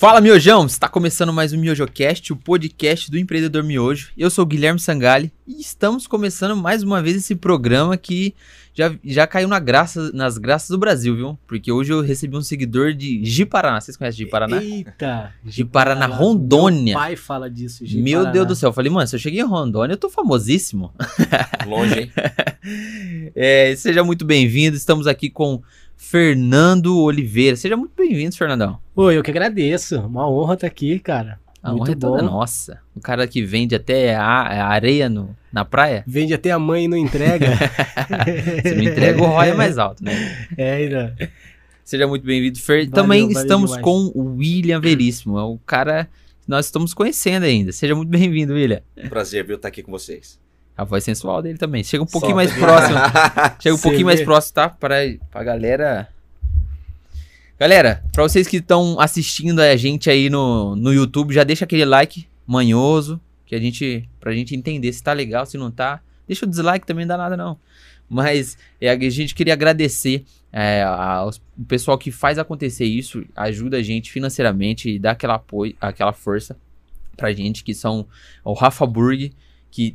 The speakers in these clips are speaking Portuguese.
Fala, Miojão! Está começando mais um MiojoCast, o podcast do empreendedor Miojo. Eu sou o Guilherme Sangali e estamos começando mais uma vez esse programa que já, já caiu na graça, nas graças do Brasil, viu? Porque hoje eu recebi um seguidor de Ji-Paraná. Vocês conhecem Ji-Paraná? Eita! Rondônia. Meu pai fala disso, Meu Deus do céu. Eu falei, mano, se eu cheguei em Rondônia, eu tô famosíssimo. Longe, hein? é, seja muito bem-vindo. Estamos aqui com Fernando Oliveira. Seja muito bem-vindo, Fernandão. Oi, eu que agradeço. Uma honra estar aqui, cara. A Muito honra é toda nossa. O cara que vende até a, a areia no, na praia, Vende até a mãe e não entrega. você me entrega o ROI é mais alto, né? é, ainda. Seja muito bem-vindo, Fer. Valeu, Também valeu estamos demais. com o William Veríssimo, é o cara que nós estamos conhecendo ainda. Seja muito bem-vindo, William. Prazer, viu, estar aqui com vocês. A voz sensual dele também. Chega um pouquinho mais próximo. Chega um Você pouquinho mais próximo, tá? Para a galera. Galera, pra vocês que estão assistindo a gente aí no, no YouTube, já deixa aquele like manhoso, que a gente, pra gente entender se tá legal, se não tá. Deixa o dislike também, não dá nada não. Mas é, a gente queria agradecer é, aos- o pessoal que faz acontecer isso, ajuda a gente financeiramente e dá aquela apoio, aquela força pra gente, que são o Rafa Burg, que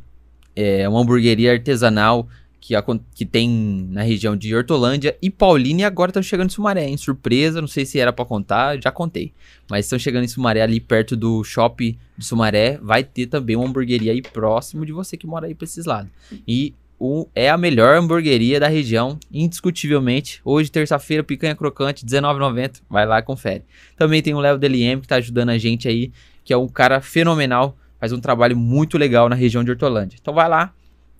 é uma hamburgueria artesanal que, acon- que tem na região de Hortolândia e Paulínia e agora estão chegando em Sumaré, hein? Surpresa, não sei se era pra contar, já contei. Mas estão chegando em Sumaré, ali perto do shopping de Sumaré, vai ter também uma hamburgueria aí próximo de você que mora aí pra esses lados. E o, é a melhor hamburgueria da região, indiscutivelmente. Hoje, terça-feira, picanha crocante, R$19,90. Vai lá e confere. Também tem o Léo DLM que tá ajudando a gente aí, que é um cara fenomenal, faz um trabalho muito legal na região de Hortolândia. Então vai lá,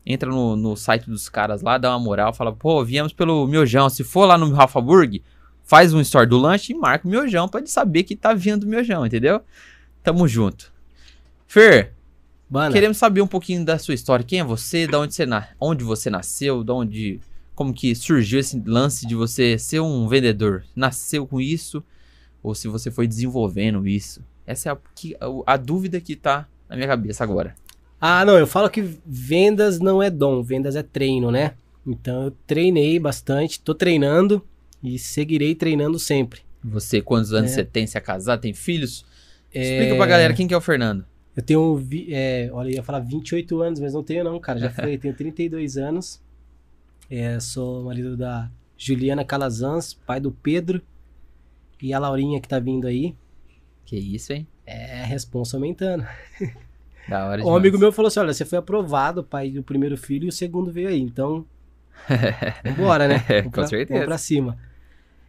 entra no, no site dos caras lá, dá uma moral, fala, pô, viemos pelo Miojão. Se for lá no Rafa Burg, faz um story do lanche e marca o Miojão pra ele saber que tá vindo o Miojão, entendeu? Tamo junto. Fer, Mano, queremos saber um pouquinho da sua história. Quem é você? Da onde você, na... onde você nasceu? Da onde... Como que surgiu esse lance de você ser um vendedor? Nasceu com isso? Ou se você foi desenvolvendo isso? Essa é a, a dúvida que tá na minha cabeça agora. Ah, não, eu falo que vendas não é dom, vendas é treino, né? Então eu treinei bastante, tô treinando e seguirei treinando sempre. Você, quantos anos É. você tem? Você é casado? Tem filhos? É, Explica pra galera quem que é o Fernando. Eu tenho, é, olha, eu ia falar 28 anos, mas não tenho não, cara. Já foi, tenho 32 anos. É, sou marido da Juliana Calazans, pai do Pedro e a Laurinha que tá vindo aí. Que isso, hein? É, responsa aumentando. Da hora Um amigo meu falou assim: olha, você foi aprovado, pai do primeiro filho, e o segundo veio aí. Então, vambora, né? É, Vamos com pra- certeza. Vamos pra cima.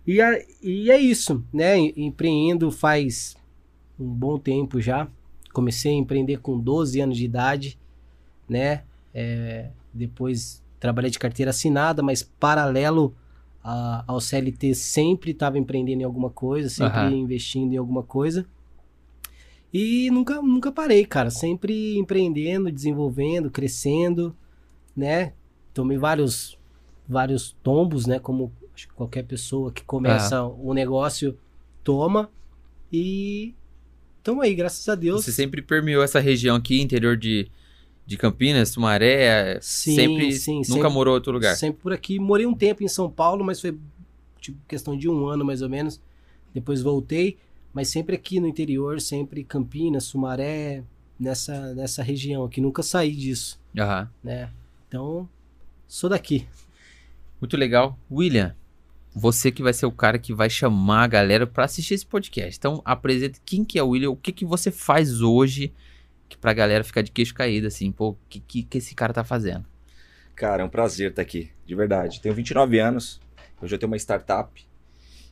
E, a- e é isso, né? Em- Empreendo faz um bom tempo já. Comecei a empreender com 12 anos de idade, né? É, depois trabalhei de carteira assinada, mas paralelo a- ao CLT sempre estava empreendendo em alguma coisa, sempre Aham. investindo em alguma coisa. E nunca, nunca parei, cara. Sempre empreendendo, desenvolvendo, crescendo, né? Tomei vários, vários tombos, né? Como acho que qualquer pessoa que começa o negócio toma. E estamos aí, graças a Deus. Você sempre permeou essa região aqui, interior de, de Campinas, Sumaré. Sim, sempre, sim, nunca sempre- morou em outro lugar. Sempre por aqui. Morei um tempo em São Paulo, mas foi tipo questão de um ano mais ou menos. Depois voltei, mas sempre aqui no interior, sempre Campinas, Sumaré, nessa, nessa região aqui. Nunca saí disso, Aham. né? Então, sou daqui. Muito legal. William, você que vai ser o cara que vai chamar a galera pra assistir esse podcast. Então, apresente quem que é o William, o que que você faz hoje que pra galera ficar de queixo caído, assim, pô, o que, que que esse cara tá fazendo? Cara, é um prazer estar aqui, de verdade. Tenho 29 anos, hoje eu tenho uma startup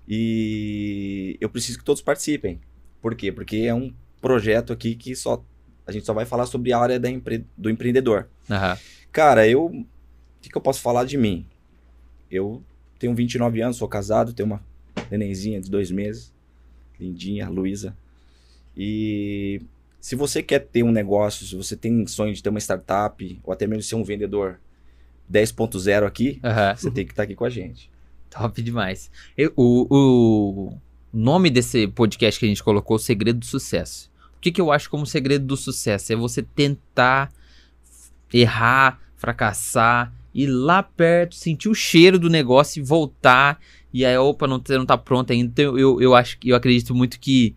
e eu preciso que todos participem. Por quê? Porque é um projeto aqui que só a gente só vai falar sobre a área da empre- do empreendedor. Aham. Cara, eu. O que, que eu posso falar de mim? Eu tenho 29 anos, sou casado, tenho uma nenenzinha de dois meses, lindinha, Luísa. E se você quer ter um negócio, se você tem sonho de ter uma startup, ou até mesmo ser um vendedor 10.0 aqui, Aham. você tem que estar aqui com a gente. Top demais. Eu- o, o nome desse podcast que a gente colocou, Segredo do Sucesso. O que, que eu acho como segredo do sucesso? É você tentar errar, fracassar, ir lá perto, sentir o cheiro do negócio e voltar. E aí, opa, não, não tá pronto ainda. Então, eu, eu acho eu acredito muito que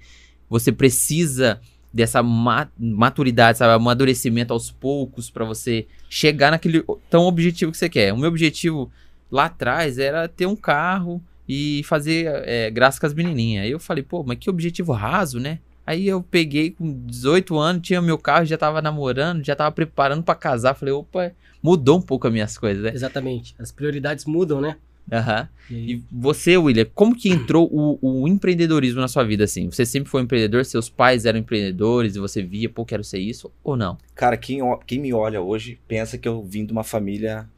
você precisa dessa ma- maturidade, sabe? Amadurecimento aos poucos pra você chegar naquele tão objetivo que você quer. O meu objetivo lá atrás era ter um carro e fazer é, graça com as menininhas. Aí eu falei, pô, mas que objetivo raso, né? Aí eu peguei com 18 anos, tinha meu carro, já tava namorando, já tava preparando pra casar. Falei, opa, mudou um pouco as minhas coisas, né? Exatamente. As prioridades mudam, né? Aham. E aí- E você, William, como que entrou o, o empreendedorismo na sua vida, assim? Você sempre foi empreendedor, seus pais eram empreendedores e você via, pô, quero ser isso, ou não? Cara, quem, quem me olha hoje pensa que eu vim de uma família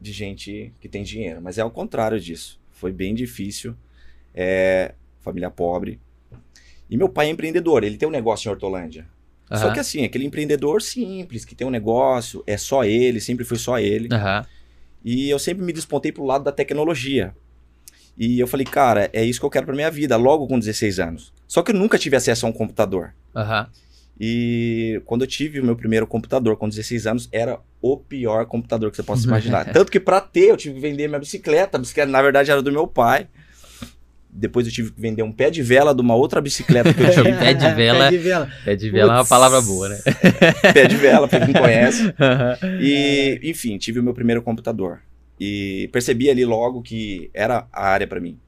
de gente que tem dinheiro. Mas é ao contrário disso. Foi bem difícil. É, família pobre. E meu pai é empreendedor, ele tem um negócio em Hortolândia. Só Aham. que assim, aquele empreendedor simples, que tem um negócio, é só ele, sempre foi só ele. Aham. E eu sempre me despontei pro lado da tecnologia. E eu falei, cara, é isso que eu quero pra minha vida, logo com 16 anos. Só que eu nunca tive acesso a um computador. Aham. E quando eu tive o meu primeiro computador com 16 anos, era o pior computador que você possa imaginar. Tanto que pra ter, eu tive que vender minha bicicleta. A bicicleta, na verdade, era do meu pai. Depois eu tive que vender um pé de vela de uma outra bicicleta que eu tive. Pé de vela. Pé de vela. Pé de vela é uma palavra boa, né? pé de vela, pra quem conhece. E, enfim, tive o meu primeiro computador. E percebi ali logo que era a área pra mim.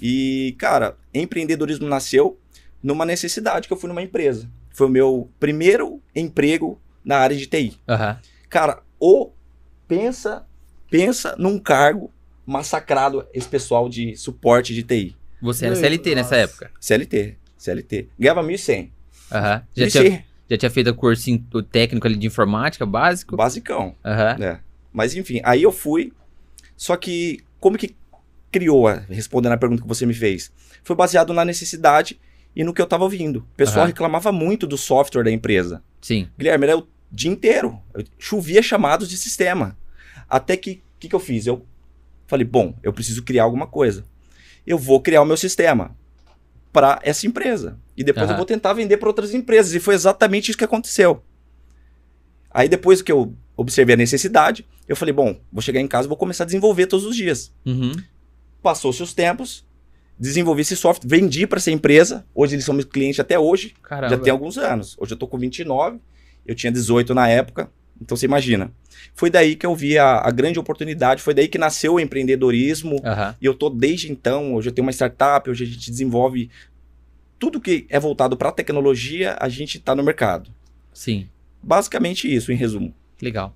E, cara, empreendedorismo nasceu numa necessidade que eu fui numa empresa. Foi o meu primeiro emprego na área de TI. Aham. Cara, ou pensa, pensa num cargo massacrado esse pessoal de suporte de TI. Você era CLT nessa nossa. época. CLT, CLT. Ganhava 1.100. Aham. Já 1.100, tinha, já tinha feito o cursinho técnico ali de informática básico? basicão. Aham. É. Mas enfim, aí eu fui. Só que como que criou, a- respondendo a pergunta que você me fez? Foi baseado na necessidade e no que eu tava ouvindo. O pessoal Aham. reclamava muito do software da empresa. Sim. Guilherme, era o dia inteiro. Eu chovia chamados de sistema. Até que, o que, que eu fiz? Eu falei, bom, eu preciso criar alguma coisa. Eu vou criar o meu sistema para essa empresa. E depois Aham. eu vou tentar vender para outras empresas. E foi exatamente isso que aconteceu. Aí depois que eu observei a necessidade, eu falei, bom, vou chegar em casa e vou começar a desenvolver todos os dias. Uhum. Passou-se os tempos, desenvolvi esse software, vendi para essa empresa. Hoje eles são meus clientes até hoje. Caramba. Já tem alguns anos. Hoje eu tô com 29, eu tinha 18 na época, então você imagina. Foi daí que eu vi a, a grande oportunidade, foi daí que nasceu o empreendedorismo. Aham. E eu tô desde então, hoje eu tenho uma startup, hoje a gente desenvolve tudo que é voltado para tecnologia, a gente tá no mercado. Sim. Basicamente isso, em resumo. Legal.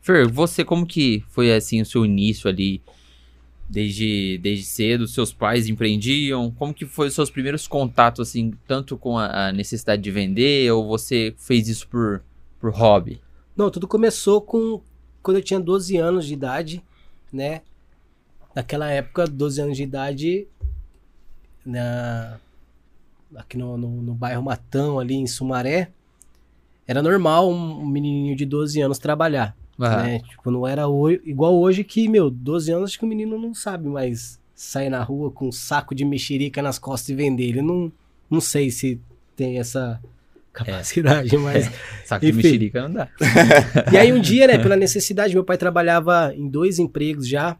Fer, você como que foi assim o seu início ali? Desde, desde cedo, seus pais empreendiam? Como que foi os seus primeiros contatos, assim, tanto com a, a necessidade de vender, ou você fez isso por, por hobby? Não, tudo começou com quando eu tinha 12 anos de idade, né? Naquela época, 12 anos de idade, na, aqui no, no, no bairro Matão, ali em Sumaré, era normal um, menininho de 12 anos trabalhar, Aham. né? Tipo, não era ho- igual hoje que, meu, 12 anos acho que o menino não sabe mais sair na rua com um saco de mexerica nas costas e vender. Ele não, não sei se tem essa capacidade, mas... Saco de Enfim. mexerica não dá. E aí um dia, né, pela necessidade, meu pai trabalhava em dois empregos já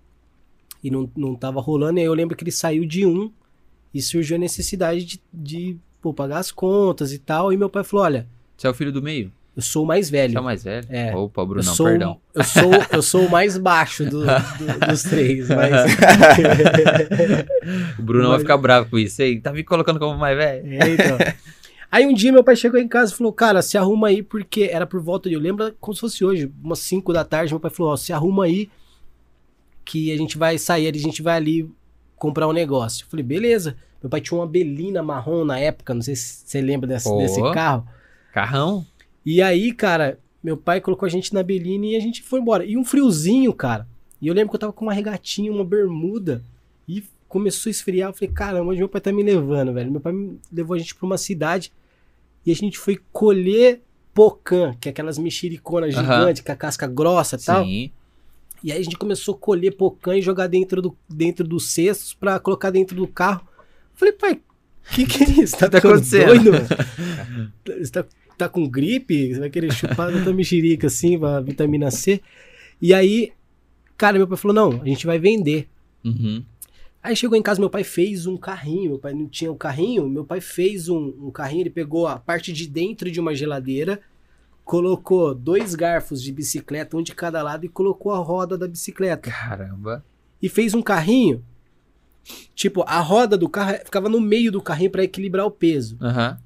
e não, não tava rolando. E aí eu lembro que ele saiu de um e surgiu a necessidade de, de pô, pagar as contas e tal. E meu pai falou: Olha, Você é o filho do meio? Eu sou o mais velho. Você é o mais velho? É. Opa, eu, Brunão, sou, perdão. eu, sou, eu sou o mais baixo do- do- dos três, mas. O Brunão vai Mas- ficar bravo com isso aí. Tá me colocando como mais velho? É, então. Aí um dia meu pai chegou em casa e falou, cara, se arruma aí, porque era por volta de, eu lembro como se fosse hoje, umas 5 da tarde, meu pai falou, ó, se arruma aí, que a gente vai sair, a gente vai ali comprar um negócio. Eu falei, beleza. Meu pai tinha uma Belina marrom na época, não sei se você lembra desse, desse carro. Carrão? E aí, cara, meu pai colocou a gente na Belina e a gente foi embora. E um friozinho, cara. E eu lembro que eu tava com uma regatinha, uma bermuda. E começou a esfriar. Eu falei, caramba, onde meu pai tá me levando, velho? Meu pai levou a gente pra uma cidade. E a gente foi colher pocã, que é aquelas mexericonas Aham. gigantes, com a casca grossa e tal. Sim. E aí a gente começou a colher pocã e jogar dentro do, dentro dos cestos pra colocar dentro do carro. Eu falei, pai, o que, que é isso? Tá, Tá acontecendo? doido? Você tá, tá com gripe? Você vai querer chupar tanta mexerica assim, pra vitamina C? E aí, cara, meu pai falou, não, a gente vai vender. Uhum. Aí chegou em casa, meu pai fez um carrinho. Meu pai não tinha um carrinho, meu pai fez um, um carrinho. Ele pegou a parte de dentro de uma geladeira, colocou dois garfos de bicicleta, um de cada lado, e colocou a roda da bicicleta. Caramba. E fez um carrinho. Tipo, a roda do carro ficava no meio do carrinho para equilibrar o peso. Aham.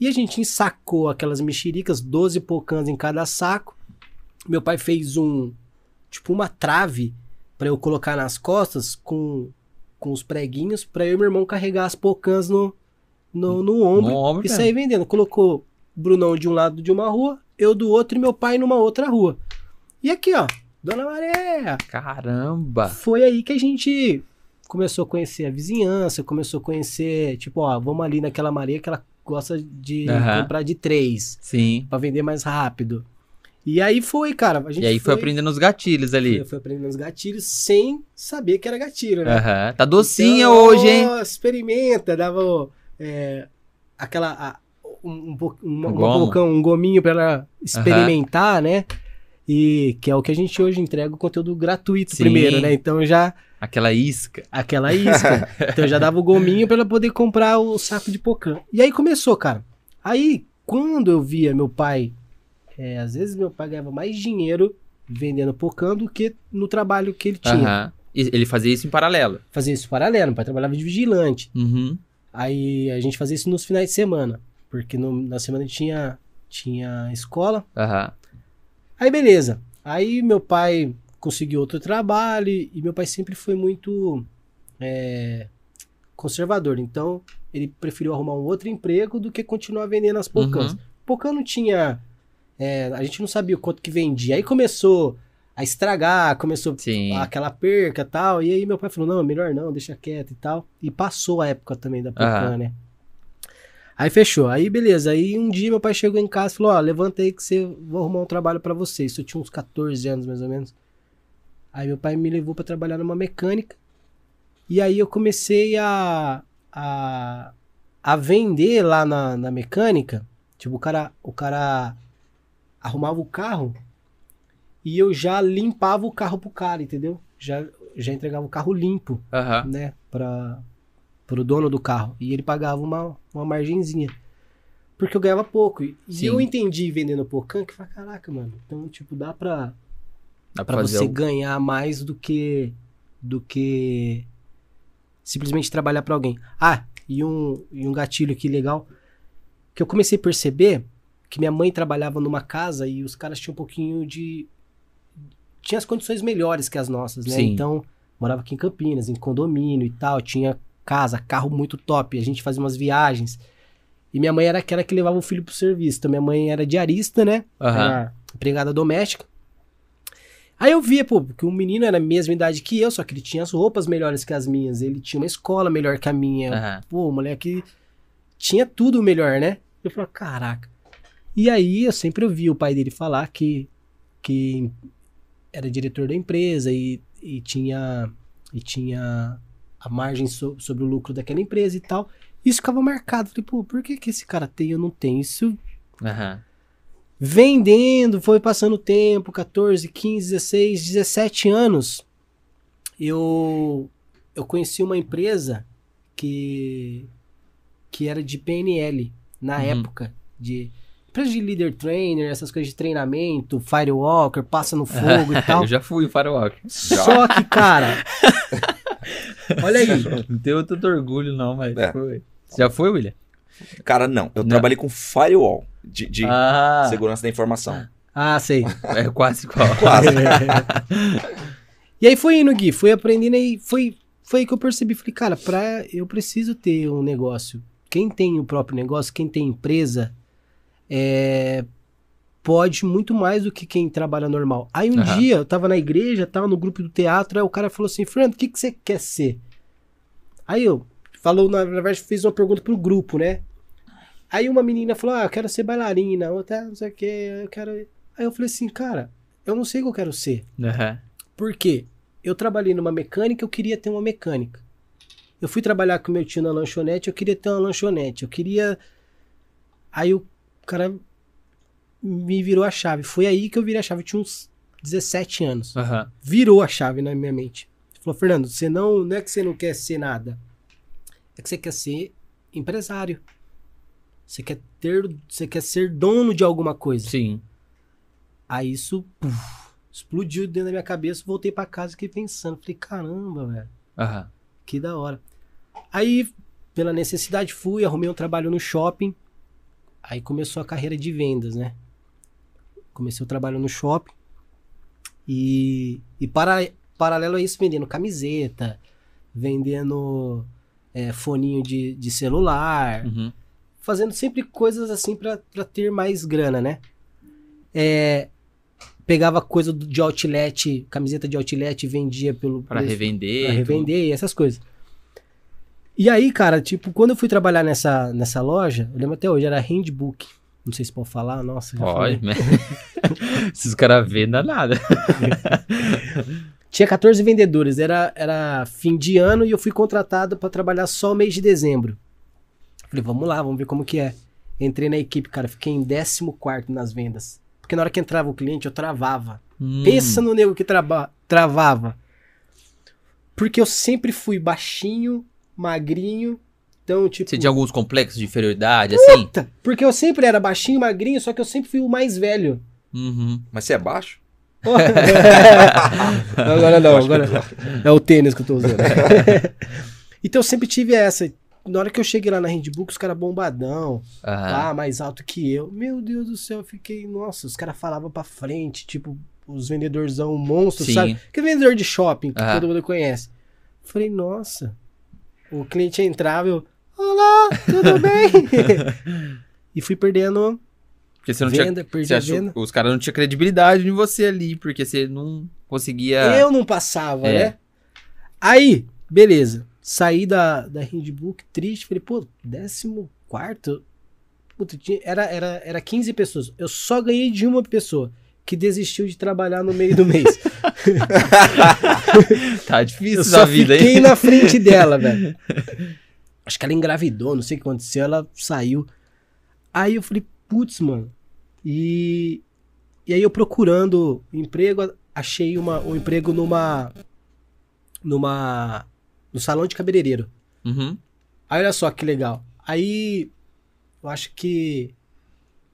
E a gente ensacou aquelas mexericas, 12 pocãs em cada saco. Meu pai fez um, tipo, uma trave para eu colocar nas costas com, com os preguinhos para eu e meu irmão carregar as pocãs no, no, no ombro e sair vendendo. Colocou o Brunão de um lado de uma rua, eu do outro e meu pai numa outra rua. E aqui, ó, Dona Maria, Caramba. foi aí que a gente começou a conhecer a vizinhança, começou a conhecer, tipo, ó, vamos ali naquela Maria que ela gosta de comprar de três Sim. pra vender mais rápido. E aí foi, cara. A gente E aí foi aprendendo os gatilhos ali. Foi, foi aprendendo os gatilhos sem saber que era gatilho, né? Tá docinha Então, hoje, hein? Experimenta, dava é, aquela. a- um, um, Um gomo. bocão, um gominho pra ela experimentar, né? E que é o que a gente hoje entrega o conteúdo gratuito Sim. primeiro, né? Então já. Aquela isca. Aquela isca. então já dava o gominho pra ela poder comprar o saco de pocã. E aí começou, cara. Aí, quando eu via meu pai, é, às vezes meu pai ganhava mais dinheiro vendendo pocã do que no trabalho que ele tinha. E Ele fazia isso em paralelo. Fazia isso paralelo, meu pai trabalhava de vigilante. Uhum. Aí a gente fazia isso nos finais de semana, porque no- na semana tinha, tinha escola. Aham. Aí beleza. Aí meu pai conseguiu outro trabalho e meu pai sempre foi muito é, conservador. Então ele preferiu arrumar um outro emprego do que continuar vendendo as pocãs. Uhum. Pocã não tinha. é, a gente não sabia o quanto que vendia. Aí começou a estragar, começou Sim. aquela perca e tal. E aí meu pai falou, não, melhor não, deixa quieto e tal. E passou a época também da Pocan, Aham. né? Aí fechou. Aí beleza. Aí um dia meu pai chegou em casa e falou, ó, levanta aí que você vou arrumar um trabalho pra você. Isso eu tinha uns 14 anos mais ou menos. Aí meu pai me levou pra trabalhar numa mecânica. E aí eu comecei a a, a vender lá na, na mecânica. Tipo, o cara, o cara arrumava o carro e eu já limpava o carro pro cara, entendeu? Já, já entregava o carro limpo, Aham. né? Pra, pro dono do carro. E ele pagava uma, uma margenzinha. Porque eu ganhava pouco. E Sim. eu entendi vendendo porcan que eu falei, caraca, mano. Então, tipo, dá pra, Fazer você ganhar mais do que do que simplesmente trabalhar pra alguém. Ah, e um, e um gatilho aqui legal que eu comecei a perceber que minha mãe trabalhava numa casa e os caras tinham um pouquinho de tinha as condições melhores que as nossas, né? Sim. Então, morava aqui em Campinas, em condomínio e tal, tinha casa, carro muito top, a gente fazia umas viagens. E minha mãe era aquela que levava o filho pro serviço. Então, minha mãe era diarista, né? Aham. Era empregada doméstica. Aí eu via, pô, que o menino era a mesma idade que eu, só que ele tinha as roupas melhores que as minhas. Ele tinha uma escola melhor que a minha. Aham. Pô, o moleque tinha tudo melhor, né? Eu falei, caraca. E aí eu sempre ouvi o pai dele falar que, que era diretor da empresa e, e tinha e tinha a margem so- sobre o lucro daquela empresa e tal. Isso ficava marcado. Falei, pô, por que, que esse cara tem e eu não tenho? Isso Aham. Vendendo, foi passando o tempo, 14, 15, 16, 17 anos. Eu eu conheci uma empresa que que era de PNL na Uhum. época de empresa de leader trainer, essas coisas de treinamento, firewalker, passa no fogo e tal. Eu já fui o Firewalk. Só que, cara, olha aí, Não tenho tanto orgulho, não, mas É. foi. Você já foi, William? Cara, não. Eu Não. trabalhei com firewall de, de ah, segurança da informação. ah, sei. é quase igual. Quase. e aí foi indo, Gui, fui aprendendo e foi, foi aí que eu percebi, falei, cara, pra, eu preciso ter um negócio. Quem tem o próprio negócio, quem tem empresa, é, pode muito mais do que quem trabalha normal. Aí um Aham. dia, eu tava na igreja, tava no grupo do teatro, aí o cara falou assim, Fernando, o que, que você quer ser? Aí eu, falou, na verdade, fez uma pergunta pro grupo, né? Aí uma menina falou, ah, eu quero ser bailarina, outra, não sei o que, eu quero... Aí eu falei assim, cara, eu não sei o que eu quero ser. Aham. Por quê? Eu trabalhei numa mecânica, eu queria ter uma mecânica. Eu fui trabalhar com meu tio na lanchonete, eu queria ter uma lanchonete. Eu queria. Aí o cara me virou a chave. Foi aí que eu virei a chave. Eu tinha uns 17 anos. Aham. Virou a chave na minha mente. Falou, Fernando, você não, não é que você não quer ser nada. É que você quer ser empresário. Você quer ter, você quer ser dono de alguma coisa. Sim. Aí isso puf, explodiu dentro da minha cabeça. Voltei pra casa e fiquei pensando. Falei, caramba, velho. Aham. Que da hora. Aí, pela necessidade, fui, arrumei um trabalho no shopping. Aí começou a carreira de vendas, né? Comecei o trabalho no shopping. E, e para, paralelo a isso, vendendo camiseta, vendendo é, foninho de, de celular, Uhum. Fazendo sempre coisas assim pra pra ter mais grana, né? É, pegava coisa de outlet, camiseta de outlet vendia pelo Pra preço- revender. Pra tudo. revender e essas coisas. E aí, cara, tipo, quando eu fui trabalhar nessa, nessa loja, eu lembro até hoje, era handbook. Não sei se pode falar, nossa. Pode, né? Se os caras dá nada. Tinha 14 vendedores, era, era fim de ano e eu fui contratado pra trabalhar só o mês de dezembro. Falei, vamos lá, vamos ver como que é. Entrei na equipe, cara, fiquei em 14 nas vendas. Porque na hora que entrava o cliente, eu travava. Hum, Pensa no nego que traba- travava. Porque eu sempre fui baixinho, magrinho. Então, tipo. Você tinha alguns complexos de inferioridade, assim? Puta, Porque eu sempre era baixinho, magrinho, só que eu sempre fui o mais velho. Uhum. Mas você é baixo? agora não, agora é o tênis que eu tô usando. então eu sempre tive essa. Na hora que eu cheguei lá na Handbook, os caras bombadão, ah, mais alto que eu. Meu Deus do céu, eu fiquei, nossa, os caras falavam pra frente, tipo, os vendedorzão monstros, Sim. sabe? Que vendedor de shopping, que todo mundo conhece. Falei, nossa. O cliente entrava, eu, olá, tudo bem? e fui perdendo Porque você não tinha. venda, perdi Você achou, os caras não tinham credibilidade em você ali, porque você não conseguia. Eu não passava, É. né? Aí, beleza. Saí da, da Handbook triste. Falei, pô, décimo quarto? Puta, tinha- era, era, era 15 pessoas. Eu só ganhei de uma pessoa que desistiu de trabalhar no meio do mês. Tá difícil Eu vida fiquei aí. na frente dela, velho. Acho que ela engravidou, não sei o que aconteceu, ela saiu. Aí eu falei, putz, mano. E, e aí eu procurando emprego, achei uma, um emprego numa. numa. No salão de cabeleireiro. Uhum. Aí olha só que legal. Aí eu acho que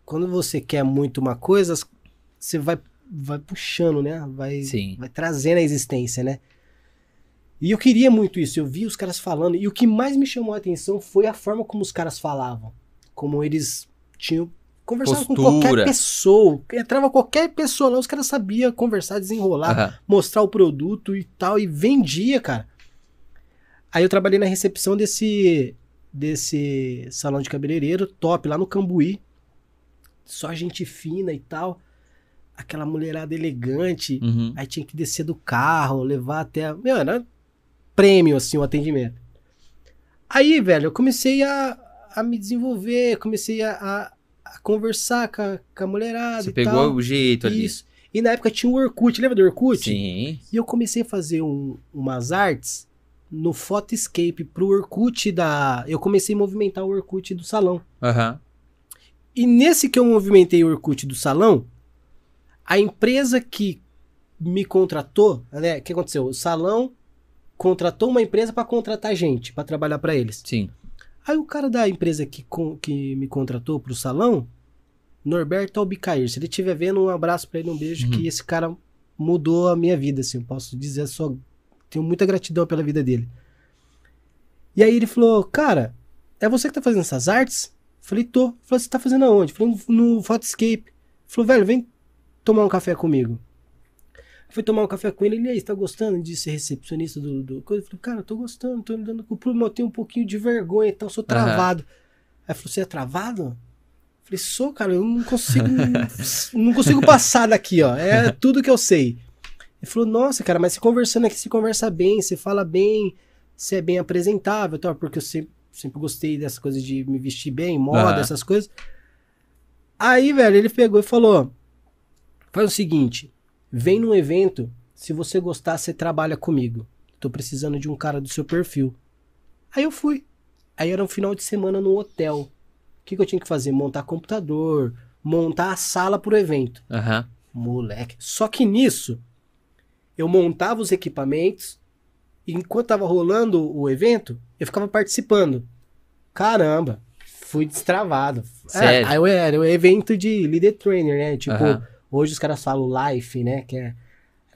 quando você quer muito uma coisa, você vai, vai puxando, né? Vai, Sim. vai trazendo a existência, né? E eu queria muito isso. Eu vi os caras falando. E o que mais me chamou a atenção foi a forma como os caras falavam. Como eles tinham. Conversavam com qualquer pessoa. Entrava qualquer pessoa lá, os caras sabiam conversar, desenrolar Aham. mostrar o produto e tal, e vendia, cara. Aí eu trabalhei na recepção desse, desse salão de cabeleireiro, top, lá no Cambuí. Só gente fina e tal. Aquela mulherada elegante. Uhum. Aí tinha que descer do carro, levar até. Meu, era prêmio, assim, o atendimento. Aí, velho, eu comecei a, a me desenvolver, comecei a, a, a conversar com a, com a mulherada Você pegou tal. o jeito ali. Isso. E na época tinha o Orkut, lembra do Orkut? Sim. E eu comecei a fazer um- umas artes no Photoscape pro Orkut da. Eu comecei a movimentar o Orkut do salão. Aham. E nesse que eu movimentei o Orkut do salão, a empresa que me contratou, né? O que aconteceu? O salão contratou uma empresa para contratar gente, para trabalhar para eles. Sim. Aí o cara da empresa que, con- que me contratou pro salão, Norberto Albicair, se ele estiver vendo, um abraço para ele, um beijo, Uhum. que esse cara mudou a minha vida, assim, eu posso dizer só, tenho muita gratidão pela vida dele. E aí ele falou, cara, é você que tá fazendo essas artes? Falei, tô. Falei, você tá fazendo aonde? Falei, no, Photoscape. Falou, velho, vem tomar um café comigo. Fui tomar um café com ele, ele aí, você tá gostando de ser recepcionista do, do coisa? Eu falei, cara, eu tô gostando, tô lidando com o problema, eu tenho um pouquinho de vergonha e tal, sou travado. Aí falou, você é travado? Eu falei, sou, cara, eu não consigo, não consigo passar daqui, ó, é tudo que eu sei. Ele falou, nossa, cara, mas você conversando aqui, você conversa bem, você fala bem, você é bem apresentável, tal, porque eu sempre, sempre gostei dessas coisas de me vestir bem, moda, Aham. essas coisas. Aí, velho, ele pegou e falou, faz o seguinte, vem num evento, se você gostar, você trabalha comigo. Tô precisando de um cara do seu perfil. Aí eu fui. Aí era um final de semana no hotel. O que, que eu tinha que fazer? Montar computador, montar a sala pro evento. Aham. Moleque. Só que nisso, eu montava os equipamentos, E enquanto tava rolando o evento, eu ficava participando. Caramba, fui destravado. Sério? É, aí eu era o evento de leader trainer, né? Tipo, Aham. hoje os caras falam life, né? Que é.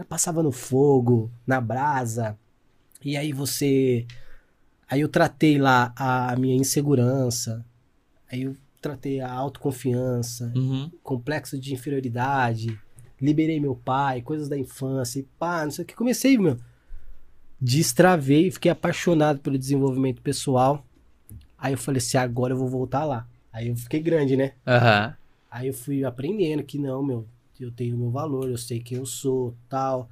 Passava no fogo, na brasa. E aí você. Aí eu tratei lá a minha insegurança. Aí eu tratei a autoconfiança Uhum. complexo de inferioridade, liberei meu pai, coisas da infância, e pá, não sei o que. Comecei, meu. Destravei, fiquei apaixonado pelo desenvolvimento pessoal. Aí eu falei assim, agora eu vou voltar lá. Aí eu fiquei grande, né? Aham. Aí eu fui aprendendo que não, meu, eu tenho meu valor, eu sei quem eu sou, tal.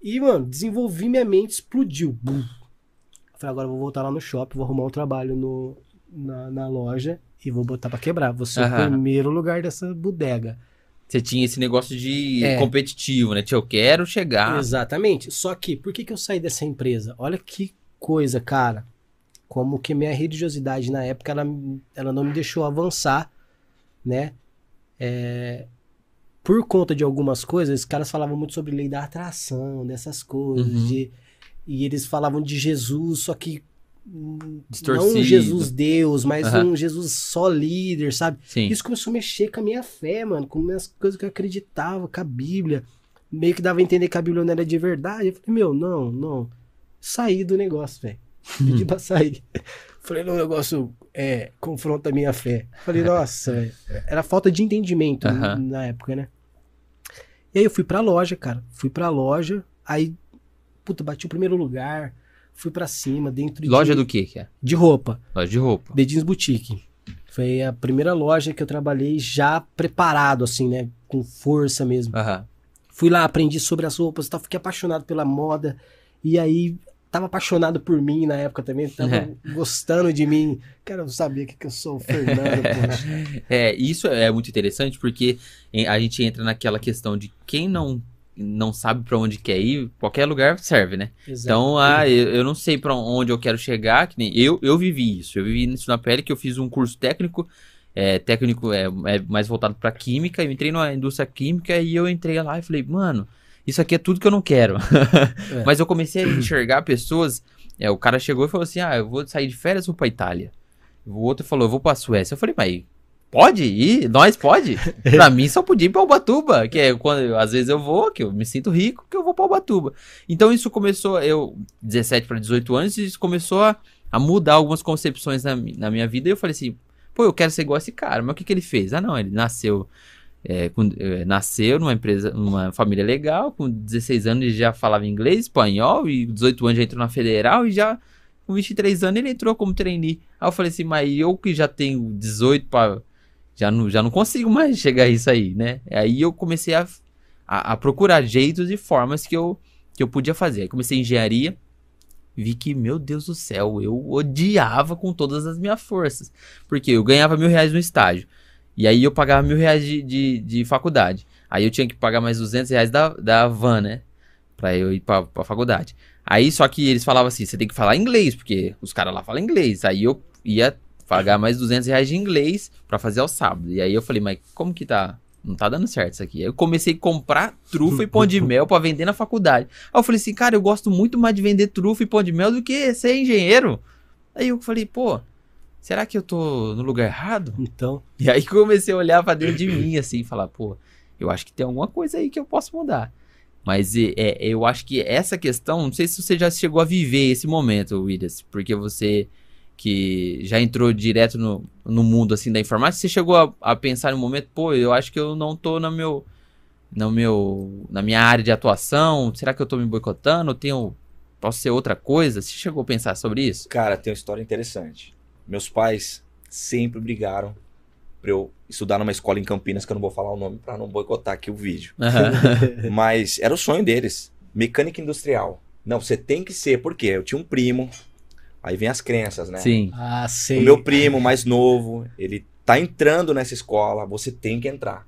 E, mano, desenvolvi minha mente, explodiu. Bum. Falei, agora eu vou voltar lá no shopping, vou arrumar um trabalho no, na, na loja e vou botar pra quebrar. Vou ser o Aham. primeiro lugar dessa bodega. Você tinha esse negócio de É. competitivo, né? Tipo, eu quero chegar. Exatamente. Só que, por que, que eu saí dessa empresa? Olha que coisa, cara. Como que minha religiosidade na época, ela, ela não me deixou avançar, né? É, por conta de algumas coisas, os caras falavam muito sobre lei da atração, dessas coisas. Uhum. de- e eles falavam de Jesus, só que não Distorcido. um Jesus Deus, mas Aham. um Jesus só líder, sabe? Sim. Isso começou a mexer com a minha fé, mano, com as coisas que eu acreditava, com a Bíblia. Meio que dava a entender que a Bíblia não era de verdade. Eu falei, meu, não, não. Saí do negócio, velho. Pedi pra sair. Falei, não, o negócio é, confronta a minha fé. Falei, nossa, velho. Era falta de entendimento Aham. na época, né? E aí eu fui pra loja, cara. Fui pra loja, aí, puta, bati o primeiro lugar, fui pra cima, dentro Loja de, do que que é? de roupa. Loja de roupa. The Jeans Boutique. Foi a primeira loja que eu trabalhei já preparado, assim, né? Com força mesmo. Aham. Fui lá, aprendi sobre as roupas e tal, fiquei apaixonado pela moda. E aí, tava apaixonado por mim na época também, tava É. gostando de mim. Cara, eu sabia que, que eu sou o Fernando. É, isso é muito interessante porque a gente entra naquela questão de quem não não sabe pra onde quer ir, qualquer lugar serve, né? Exato. Então, ah, eu, eu não sei pra onde eu quero chegar, que nem eu, eu vivi isso. Eu vivi isso na pele que eu fiz um curso técnico, é, técnico é, é mais voltado pra química, eu entrei na indústria química e eu entrei lá e falei, mano, isso aqui é tudo que eu não quero. É. Mas eu comecei a enxergar pessoas, é, o cara chegou e falou assim, ah, eu vou sair de férias vou pra Itália. O outro falou, eu vou pra Suécia. Eu falei, mas pode ir? Nós pode? pra mim só podia ir pra Ubatuba, que é quando às vezes eu vou, que eu me sinto rico, que eu vou pra Ubatuba. Então isso começou, eu, 17 para 18 anos, isso começou a, a mudar algumas concepções na, na minha vida. E eu falei assim, pô, eu quero ser igual esse cara. Mas o que, que ele fez? Ah, não, ele nasceu. é, com- é, nasceu numa empresa, numa família legal, com 16 anos ele já falava inglês, espanhol, e 18 anos já entrou na federal e já com 23 anos ele entrou como trainee. Aí eu falei assim, mas eu que já tenho 18 para já não, já não consigo mais chegar a isso aí, né? Aí eu comecei a, a, a procurar jeitos e formas que eu, que eu podia fazer. Aí comecei engenharia, vi que, meu Deus do céu, eu odiava com todas as minhas forças. Porque eu ganhava mil reais no estágio. E aí eu pagava mil reais de, de, de faculdade. Aí eu tinha que pagar mais 200 reais da, da van, né? Pra eu ir pra, pra faculdade. Aí só que eles falavam assim, você tem que falar inglês, porque os caras lá falam inglês. Aí eu ia pagar mais 200 reais de inglês pra fazer ao sábado. E aí eu falei, mas como que tá? Não tá dando certo isso aqui. Aí eu comecei a comprar trufa e pão de mel pra vender na faculdade. Aí eu falei assim, cara, eu gosto muito mais de vender trufa e pão de mel do que ser engenheiro. Aí eu falei, pô, será que eu tô no lugar errado? Então, E aí comecei a olhar pra dentro de mim, assim, e falar, pô, eu acho que tem alguma coisa aí que eu posso mudar. Mas é, é, eu acho que essa questão, não sei se você já chegou a viver esse momento, Williams, porque você que já entrou direto no, no mundo assim da informática, você chegou a, a pensar no momento, pô, eu acho que eu não tô no meu, no meu, na minha área de atuação, será que eu tô me boicotando? Eu tenho, posso ser outra coisa? Você chegou a pensar sobre isso? Cara, tem uma história interessante. Meus pais sempre brigaram pra eu estudar numa escola em Campinas, que eu não vou falar o nome pra não boicotar aqui o vídeo. Aham. Mas era o sonho deles. Mecânica industrial. Não, você tem que ser, por quê? Eu tinha um primo. Aí vem as crenças, né? Sim. ah, O sei. meu primo mais novo, ele tá entrando nessa escola, você tem que entrar.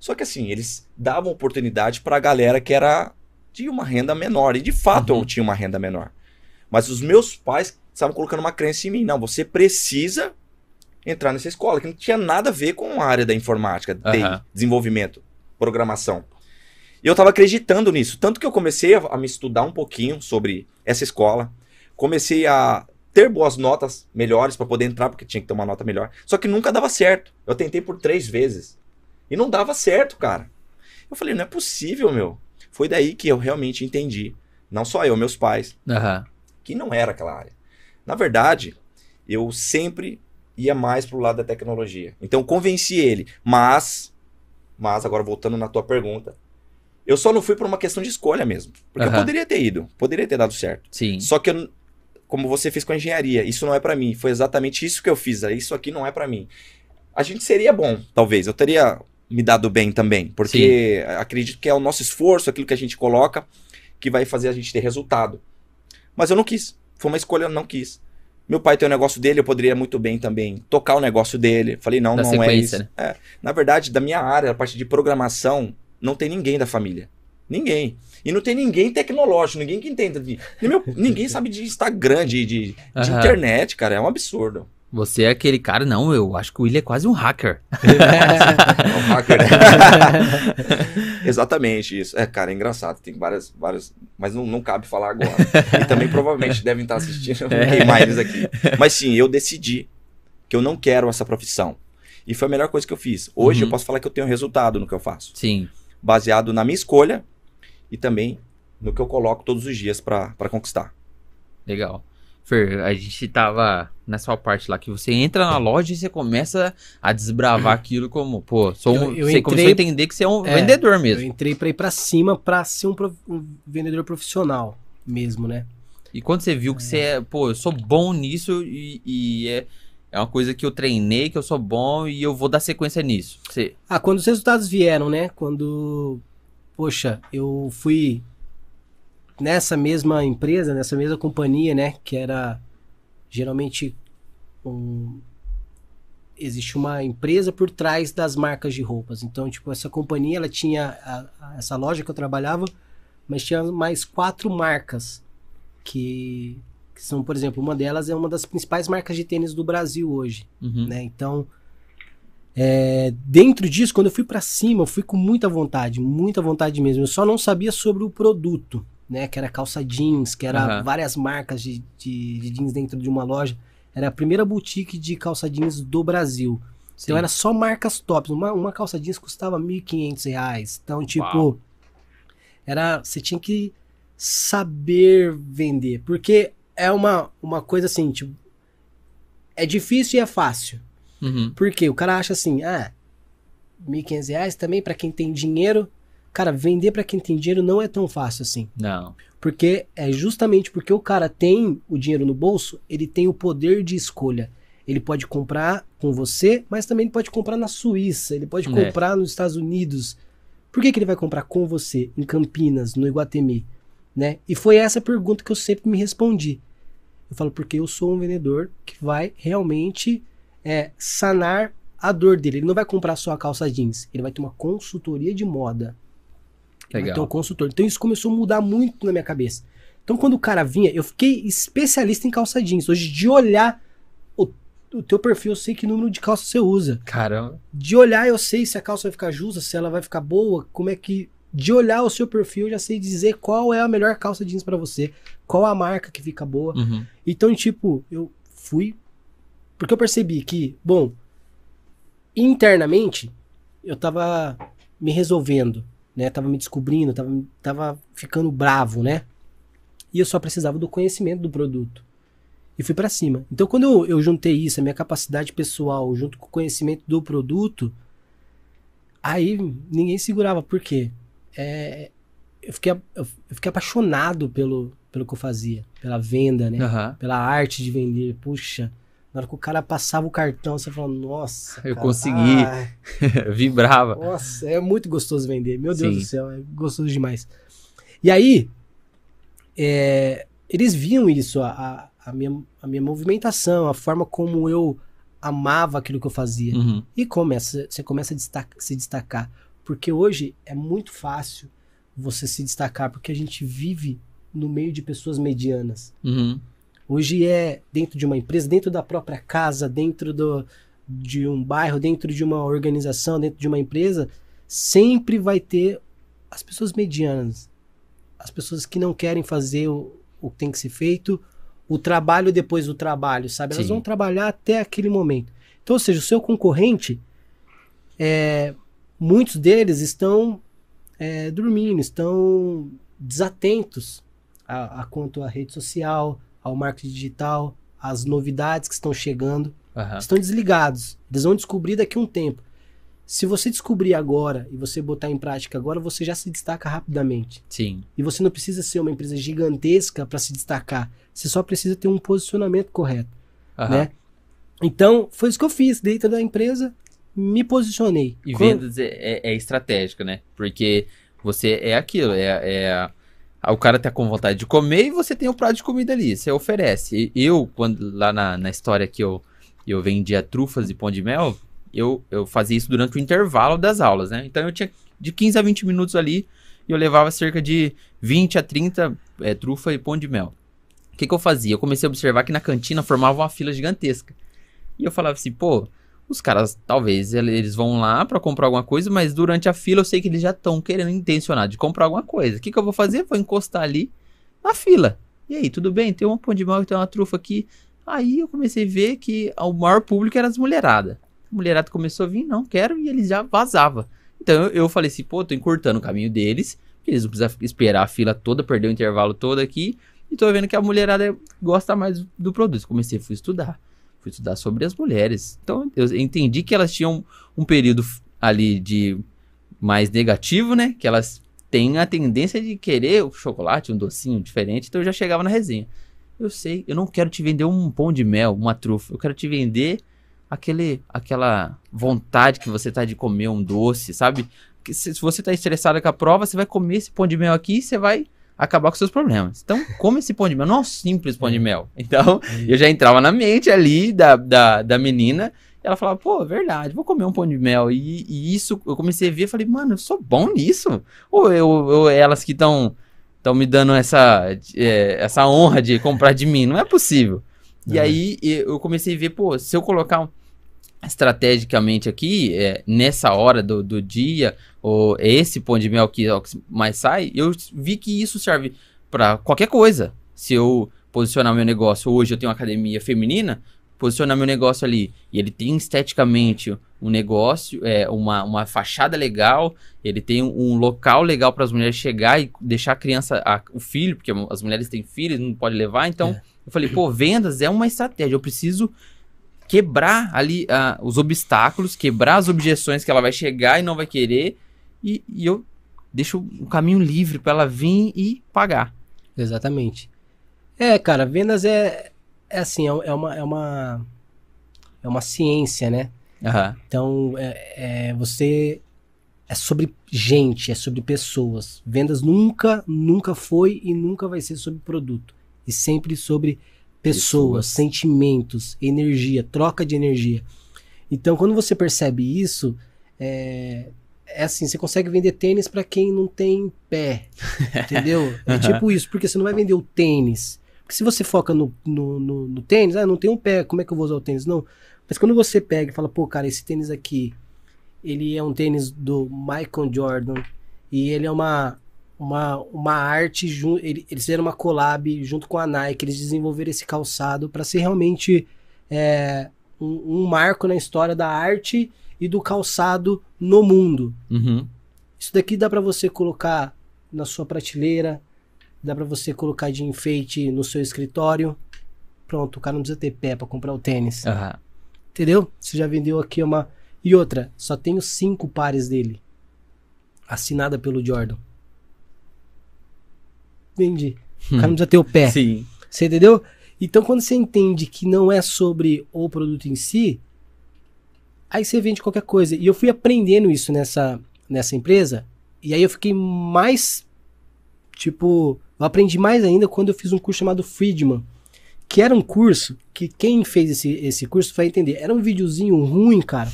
Só que assim, eles davam oportunidade pra galera que era de uma renda menor. E de fato Uhum. eu tinha uma renda menor. Mas os meus pais estavam colocando uma crença em mim. Não, você precisa entrar nessa escola, que não tinha nada a ver com a área da informática, TI, Aham. desenvolvimento, programação. E eu tava acreditando nisso. Tanto que eu comecei a, a me estudar um pouquinho sobre essa escola. Comecei a ter boas notas melhores para poder entrar, porque tinha que ter uma nota melhor. Só que nunca dava certo. Eu tentei por três vezes. E não dava certo, cara. Eu falei, não é possível, meu. Foi daí que eu realmente entendi. Não só eu, meus pais, Aham. que não era aquela área. Na verdade, eu sempre ia mais pro lado da tecnologia. Então eu convenci ele, mas mas agora voltando na tua pergunta, eu só não fui por uma questão de escolha mesmo, porque Aham. eu poderia ter ido, poderia ter dado certo. Sim. Só que eu, como você fez com a engenharia, isso não é pra mim. Foi exatamente isso que eu fiz. Isso aqui não é pra mim. A gente seria bom, talvez. Eu teria me dado bem também, porque acredito que é o nosso esforço, aquilo que a gente coloca, que vai fazer a gente ter resultado. Mas eu não quis. Foi uma escolha, eu não quis. Meu pai tem o negócio dele, eu poderia muito bem também tocar o negócio dele. Falei, não, Da não é isso. sequência, É, na verdade, da minha área, a parte de programação, não tem ninguém da família. Ninguém. E não tem ninguém tecnológico, ninguém que entenda de. meu- ninguém sabe de Instagram, de, de, de Aham. internet, cara. É um absurdo. Você é aquele cara, não, eu acho que o William é quase um hacker. É um hacker, né? Exatamente isso. É, cara, é engraçado. Tem várias. várias mas não, não cabe falar agora. E também provavelmente devem estar assistindo. Queimar eles aqui. Mas sim, eu decidi que eu não quero essa profissão. E foi a melhor coisa que eu fiz. Hoje Uhum. eu posso falar que eu tenho resultado no que eu faço. Sim. Baseado na minha escolha e também no que eu coloco todos os dias pra pra conquistar. Legal. Fer, a gente tava nessa parte lá que você entra na loja e você começa a desbravar aquilo como, pô, sou um, Eu- eu você entrei- começou a entender que você é um É, vendedor Eu mesmo. entrei pra ir pra cima pra ser um, prof- um vendedor profissional mesmo, né? E quando você viu que você é, pô, eu sou bom nisso e, e é, é uma coisa que eu treinei, que eu sou bom e eu vou dar sequência nisso. Você, Ah, quando os resultados vieram, né? Quando, poxa, eu fui nessa mesma empresa, nessa mesma companhia, né? Que era geralmente um... existe uma empresa por trás das marcas de roupas. Então, tipo, essa companhia, ela tinha a- a- essa loja que eu trabalhava, mas tinha mais quatro marcas que, que são, por exemplo, uma delas é uma das principais marcas de tênis do Brasil hoje Uhum. né? Então, é, dentro disso, quando eu fui pra cima, eu fui com muita vontade, muita vontade mesmo. Eu só não sabia sobre o produto, né? Que era calça jeans, que era Aham. várias marcas de, de, de jeans dentro de uma loja. Era a primeira boutique de calça jeans do Brasil. Sim. Então era só marcas tops. Uma, uma calça jeans custava 1.500 reais. Então, tipo, Uau. era. Você tinha que saber vender. Porque é uma, uma coisa assim, tipo. É difícil e é fácil. Uhum. Porque o cara acha assim, ah, 1.500 reais também pra quem tem dinheiro. Cara, vender pra quem tem dinheiro não é tão fácil assim. Não. Porque é justamente porque o cara tem o dinheiro no bolso, ele tem o poder de escolha. Ele pode comprar com você, mas também ele pode comprar na Suíça, ele pode É. comprar nos Estados Unidos. Por que, que ele vai comprar com você em Campinas, no Iguatemi? Né? E foi essa pergunta que eu sempre me respondi. Eu falo, porque eu sou um vendedor que vai realmente é, sanar a dor dele. Ele não vai comprar só a calça jeans, ele vai ter uma consultoria de moda. Ele vai ter um Legal. consultor. Então isso começou a mudar muito na minha cabeça. Então quando o cara vinha, eu fiquei especialista em calça jeans. Hoje, de olhar o, o teu perfil, eu sei que número de calça você usa. Caramba. De olhar, eu sei se a calça vai ficar justa, se ela vai ficar boa, como é que. De olhar o seu perfil, eu já sei dizer qual é a melhor calça jeans pra você, qual a marca que fica boa. Uhum. Então, tipo, eu fui. Porque eu percebi que, bom, internamente, eu tava me resolvendo, né? Tava me descobrindo, tava, tava ficando bravo, né? E eu só precisava do conhecimento do produto. E fui pra cima. Então, quando eu, eu juntei isso, a minha capacidade pessoal, junto com o conhecimento do produto, aí ninguém segurava. Por quê? É, eu, fiquei, eu, fiquei apaixonado pelo, pelo que eu fazia, pela venda, né? Aham. pela arte de vender. Puxa, na hora que o cara passava o cartão, você falava, nossa. Eu cara, consegui. Vibrava. nossa, é muito gostoso vender. Meu Deus Sim. do céu, é gostoso demais. E aí, é, eles viam isso, a, a, a minha, a minha movimentação, a forma como eu amava aquilo que eu fazia. Uhum. E começa, você começa a destaca- se destacar. Porque hoje é muito fácil você se destacar, porque a gente vive no meio de pessoas medianas. Uhum. Hoje é dentro de uma empresa, dentro da própria casa, dentro do, de um bairro, dentro de uma organização, dentro de uma empresa, sempre vai ter as pessoas medianas, as pessoas que não querem fazer o, o que tem que ser feito, o trabalho depois do trabalho, sabe? Elas Sim. vão trabalhar até aquele momento. Então, ou seja, o seu concorrente, é, muitos deles estão é, dormindo, estão desatentos a, a quanto à rede social, ao marketing digital, às novidades que estão chegando Aham. estão desligados. Eles vão descobrir daqui a um tempo. Se você descobrir agora e você botar em prática agora, você já se destaca rapidamente. Sim. E você não precisa ser uma empresa gigantesca para se destacar. Você só precisa ter um posicionamento correto, Aham. né? Então, foi isso que eu fiz dentro da empresa, me posicionei. E Quando- vendas é, é, é estratégico, né? Porque você é aquilo, é, é a- o cara tá com vontade de comer e você tem o prato de comida ali, você oferece. Eu, quando lá na, na história que eu, eu vendia trufas e pão de mel, eu, eu fazia isso durante o intervalo das aulas, né? Então eu tinha de 15 a 20 minutos ali e eu levava cerca de 20 a 30 é, trufa e pão de mel. O que, que eu fazia? Eu comecei a observar que na cantina formava uma fila gigantesca. E eu falava assim, pô, os caras, talvez, ele- eles vão lá pra comprar alguma coisa, mas durante a fila eu sei que eles já estão querendo intencionar de comprar alguma coisa. O que, que eu vou fazer? Vou encostar ali na fila. E aí, tudo bem? Tem um pão de mel, tem uma trufa aqui. Aí eu comecei a ver que o maior público era as mulheradas. A mulherada começou a vir, não quero, e eles já vazava. Então eu, eu falei assim, pô, tô encurtando o caminho deles, porque eles não precisam esperar a fila toda, perder o intervalo todo aqui, e tô vendo que a mulherada gosta mais do produto. Comecei, fui estudar. Fui estudar sobre as mulheres. Então eu entendi que elas tinham um período ali de mais negativo, né? Que elas têm a tendência de querer o chocolate, um docinho diferente. Então eu já chegava na resenha. Eu sei, eu não quero te vender um pão de mel, uma trufa. Eu quero te vender aquele, aquela vontade que você tá de comer um doce, sabe? Se, se você tá estressado com a prova, você vai comer esse pão de mel aqui e você vai acabar com seus problemas. Então, come esse pão de mel. Não é um simples pão de mel. Então, eu já entrava na mente ali da, da, da menina. E ela falava, pô, é verdade, vou comer um pão de mel. E, e isso, eu comecei a ver, falei, mano, eu sou bom nisso. Ou, eu, ou elas que estão estão me dando essa, é, essa honra de comprar de mim. Não é possível. E Uhum. aí eu comecei a ver, pô, se eu colocar um- estrategicamente aqui, é, nessa hora do, do dia, ou esse pão de mel que é que mais sai, eu vi que isso serve para qualquer coisa. Se eu posicionar meu negócio, hoje eu tenho uma academia feminina, posicionar meu negócio ali, e ele tem esteticamente um negócio, é, uma, uma fachada legal, ele tem um, um local legal para as mulheres chegar e deixar a criança, a- o filho, porque as mulheres têm filhos, não pode levar, então É. eu falei, pô, vendas é uma estratégia, eu preciso quebrar ali ah, os obstáculos, quebrar as objeções que ela vai chegar e não vai querer, e, e eu deixo um caminho livre para ela vir e pagar. Exatamente. É, cara, vendas é, é assim, é, é uma, é uma é uma ciência, né? Aham. Então, é, é, você é sobre gente, é sobre pessoas. Vendas nunca, nunca foi e nunca vai ser sobre produto. E sempre sobre pessoas, sentimentos, energia, troca de energia. Então, quando você percebe isso, é, é assim, você consegue vender tênis para quem não tem pé, entendeu? É tipo isso, porque você não vai vender o tênis. Porque se você foca no, no, no- no tênis, ah, não tem um pé, como é que eu vou usar o tênis? Não. Mas quando você pega e fala, pô, cara, esse tênis aqui, ele é um tênis do Michael Jordan e ele é uma uma, uma arte, eles fizeram uma collab junto com a Nike, eles desenvolveram esse calçado para ser realmente é, um, um marco na história da arte e do calçado no mundo. Uhum. Isso daqui dá para você colocar na sua prateleira, dá para você colocar de enfeite no seu escritório. Pronto, o cara não precisa ter pé para comprar o tênis. Aham. Entendeu? Você já vendeu aqui uma. E outra, só tenho cinco pares dele. Assinada pelo Jordan. Vendi. O cara não precisa ter o pé. Sim. Você entendeu? Então, quando você entende que não é sobre o produto em si, aí você vende qualquer coisa. E eu fui aprendendo isso nessa, nessa empresa, e aí eu fiquei mais. Tipo, eu aprendi mais ainda quando eu fiz um curso chamado Friedman, que era um curso que quem fez esse, esse curso vai entender. Era um videozinho ruim, cara,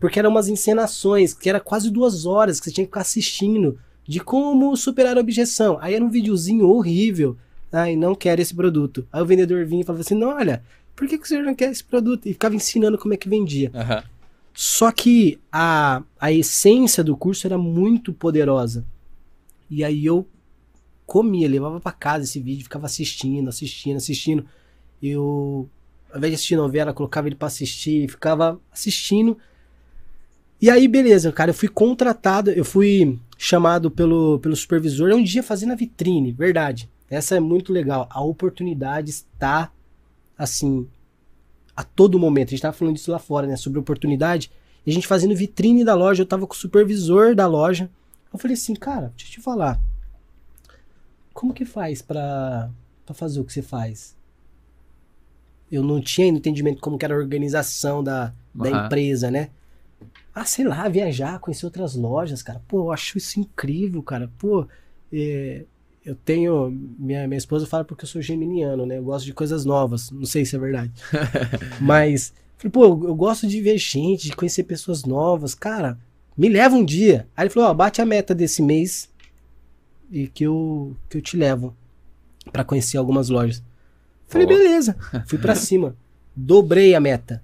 porque eram umas encenações, que era quase duas horas que você tinha que ficar assistindo de como superar a objeção. Aí era um videozinho horrível. Ai, não quero esse produto. Aí o vendedor vinha e falava assim: não, olha, por que, que o senhor não quer esse produto? E ficava ensinando como é que vendia. Aham. Só que a, a essência do curso era muito poderosa. E aí eu comia, levava pra casa esse vídeo, ficava assistindo, assistindo, assistindo. Eu, ao invés de assistir novela, colocava ele pra assistir, ficava assistindo. E aí, beleza, cara, eu fui contratado, eu fui chamado pelo, pelo supervisor um dia fazendo a vitrine, verdade. Essa é muito legal. A oportunidade está, assim, a todo momento. A gente tava falando disso lá fora, né? Sobre oportunidade. E a gente fazendo vitrine da loja, eu tava com o supervisor da loja. Eu falei assim, cara, deixa eu te falar. Como que faz pra fazer o que você faz? Eu não tinha entendimento como que era a organização da, da empresa, né? Ah, sei lá, viajar, conhecer outras lojas, cara. Pô, eu acho isso incrível, cara. Pô, é, eu tenho. Minha, minha esposa fala porque eu sou geminiano, né? Eu gosto de coisas novas. Não sei se é verdade. Mas, falei, pô, eu, eu gosto de ver gente, de conhecer pessoas novas. Cara, me leva um dia. Aí ele falou: ó, bate a meta desse mês e que eu, que eu te levo pra conhecer algumas lojas. Falei, Boa. beleza. Fui pra cima. Dobrei a meta.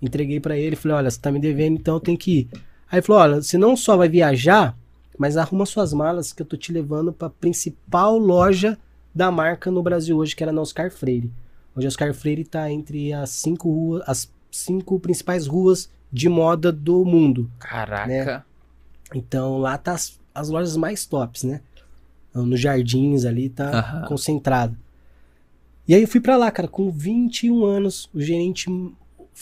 Entreguei pra ele, falei, olha, você tá me devendo, então eu tenho que ir. Aí ele falou, olha, você não só vai viajar, mas arruma suas malas que eu tô te levando pra principal loja da marca no Brasil hoje, que era na Oscar Freire. Hoje a Oscar Freire tá entre as cinco ruas, as cinco principais ruas de moda do mundo. Caraca. Né? Então lá tá as, as lojas mais tops, né? Nos jardins ali tá Aham. concentrado. E aí eu fui pra lá, cara, com 21 anos, o gerente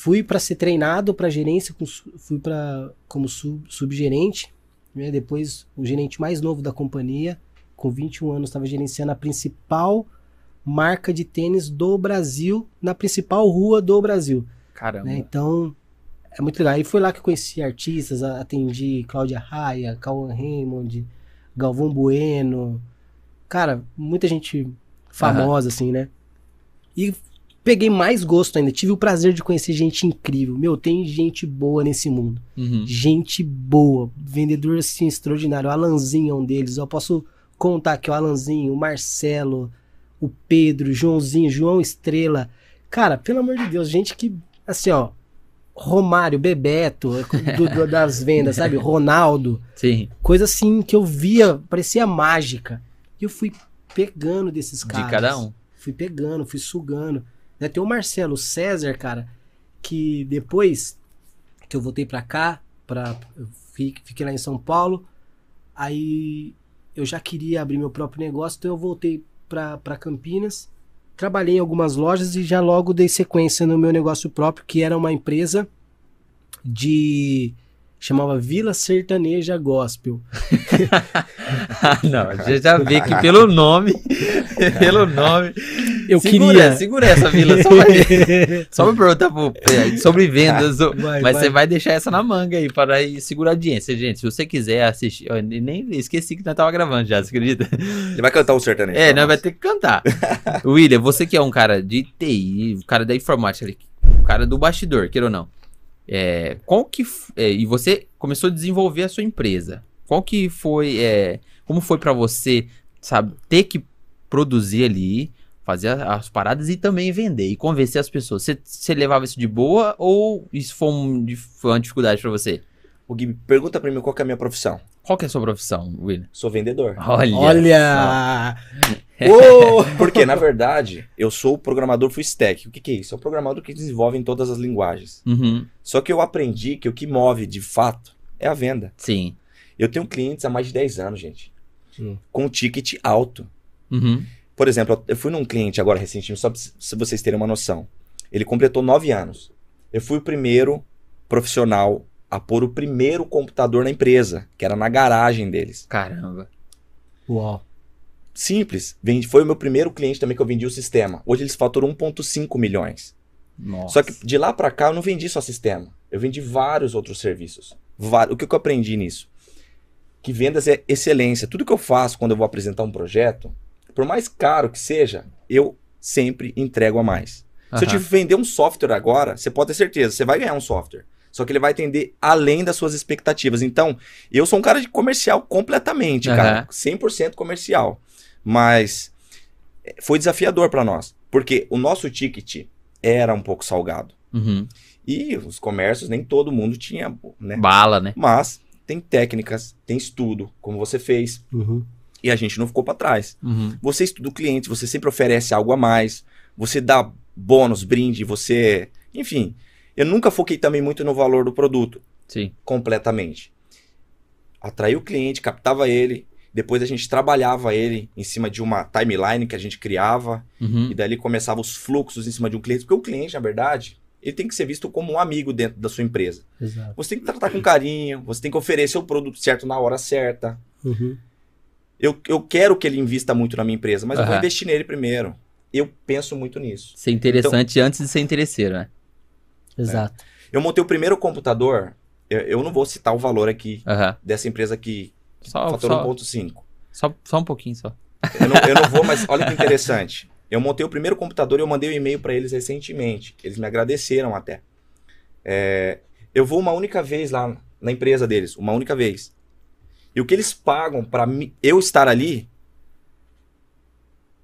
fui pra ser treinado pra gerência, fui para como sub- subgerente, né? Depois o gerente mais novo da companhia, com 21 anos, estava gerenciando a principal marca de tênis do Brasil, na principal rua do Brasil Caramba. né? Então, é muito legal. E foi lá que eu conheci artistas, atendi Cláudia Raia, Cauã Raymond, Galvão Bueno. Cara, muita gente famosa, assim, né? E peguei mais gosto ainda. Tive o prazer de conhecer gente incrível. Meu, tem gente boa nesse mundo. Uhum. Gente boa. Vendedor, assim, extraordinário. O Alanzinho é um deles. Eu posso contar aqui o Alanzinho, o Marcelo, o Pedro, o Joãozinho, João Estrela. Cara, pelo amor de Deus, gente que, assim, ó, Romário, Bebeto, do- do- das vendas, sabe? Ronaldo. Sim. Coisa assim que eu via, parecia mágica. E eu fui pegando desses caras. De cada um. Fui pegando, fui sugando. Né, Tem o Marcelo César, cara, que depois que eu voltei pra cá, pra, fiquei lá em São Paulo, aí eu já queria abrir meu próprio negócio, então eu voltei pra Campinas, trabalhei em algumas lojas e já logo dei sequência no meu negócio próprio, que era uma empresa de. Chamava Vila Sertaneja Gospel. Ah, não, você já vê que pelo nome, pelo nome. Eu segura, queria. Segura essa vila, só, pra- só pra perguntar pro, sobre vendas. Vai, mas vai. você vai deixar essa na manga aí para ir segurar a audiência, gente. Se você quiser assistir. eu nem esqueci que nós tava gravando já, você acredita? Ele vai cantar o sertanejo. É, pra nós vai ter que cantar. William, você que é um cara de TI, o cara da informática, ali, o cara do bastidor, queira ou não. É, qual que é, e você começou a desenvolver a sua empresa. Qual que foi, é, como foi pra você, sabe, ter que produzir ali, fazer as paradas e também vender e convencer as pessoas. Você, você levava isso de boa ou isso foi, um- de- foi uma dificuldade pra você? O Gui, pergunta pra mim qual que é a minha profissão. Qual que é a sua profissão, William? Sou vendedor. Olha. Olha! Porque, na verdade, eu sou o programador full stack. O que, que é isso? É o programador que desenvolve em todas as linguagens. Uhum, Só que eu aprendi que o que move de fato é a venda. sim. Eu tenho clientes há mais de 10 anos, gente. Hum. Com um ticket alto. Uhum. Por exemplo, eu fui num cliente agora recentemente, só pra se vocês terem uma noção. Ele completou 9 anos. Eu fui o primeiro profissional a pôr o primeiro computador na empresa, que era na garagem deles. Caramba. Uau. Simples. Vendi- Foi o meu primeiro cliente também que eu vendi o sistema. Hoje eles faturam 1,5 milhões. Nossa. Só que de lá pra cá eu não vendi só sistema. Eu vendi vários outros serviços. O que eu aprendi nisso? Que vendas é excelência. Tudo que eu faço quando eu vou apresentar um projeto, por mais caro que seja, eu sempre entrego a mais. Se eu te vender um software agora, você pode ter certeza, você vai ganhar um software. Só que ele vai atender além das suas expectativas. Então, eu sou um cara de comercial completamente, cara. Aham. 100% comercial. Mas eh, foi desafiador pra nós. Porque o nosso ticket era um pouco salgado. Uhum. E os comércios, nem todo mundo tinha, né? Bala, né? Mas tem técnicas, tem estudo, como você fez, Uhum. e a gente não ficou para trás. Uhum. Você estuda o cliente, você sempre oferece algo a mais, você dá bônus, brinde, você. Enfim, eu nunca foquei também muito no valor do produto, Sim. completamente. Atraía o cliente, captava ele, depois a gente trabalhava ele em cima de uma timeline que a gente criava, Uhum. e dali começava os fluxos em cima de um cliente, porque o cliente, na verdade, ele tem que ser visto como um amigo dentro da sua empresa. Exato. Você tem que tratar com carinho, você tem que oferecer o produto certo na hora certa. Uhum. Eu, eu quero que ele invista muito na minha empresa, mas eu vou investir nele primeiro. Eu penso muito nisso. Ser interessante antes de ser interesseiro, né? Exato. Eu montei o primeiro computador, eu, eu não vou citar o valor aqui Aham. dessa empresa que Só, faturou só, 1.5. só, só um pouquinho só. Eu não, eu não vou, mas olha que interessante. Eu montei o primeiro computador e eu mandei um e-mail para eles recentemente. Eles me agradeceram até. É, eu vou uma única vez lá na empresa deles, uma única vez. E o que eles pagam para eu estar ali,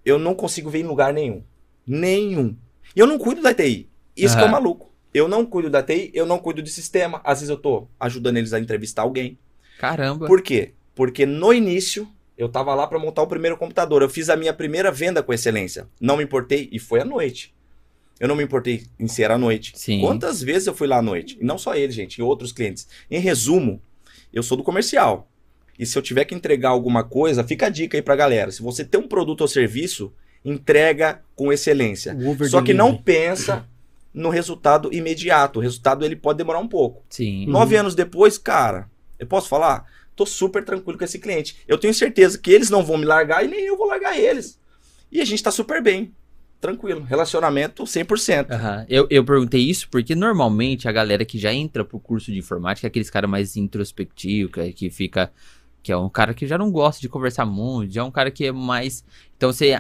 eu não consigo ver em lugar nenhum. Nenhum. E eu não cuido da TI. Isso que é maluco. Eu não cuido da TI, eu não cuido do sistema. Às vezes eu tô ajudando eles a entrevistar alguém. Caramba. Por quê? Porque no início eu tava lá para montar o primeiro computador. Eu fiz a minha primeira venda com excelência. Não me importei e foi à noite. Eu não me importei em ser à noite. Sim. Quantas vezes eu fui lá à noite? E não só ele, gente, e outros clientes. Em resumo, eu sou do comercial. E se eu tiver que entregar alguma coisa, fica a dica aí pra galera. Se você tem um produto ou serviço, entrega com excelência. Só que não pensa no resultado imediato. O resultado ele pode demorar um pouco. Sim. Nove anos depois, cara, eu posso falar? Tô super tranquilo com esse cliente. Eu tenho certeza que eles não vão me largar e nem eu vou largar eles. E a gente tá super bem. Tranquilo. Relacionamento 100%. Aham. Eu, eu perguntei isso porque normalmente a galera que já entra pro curso de informática é aqueles cara mais introspectivo, que, que fica. Que é um cara que já não gosta de conversar muito, já é um cara que é mais. Então você,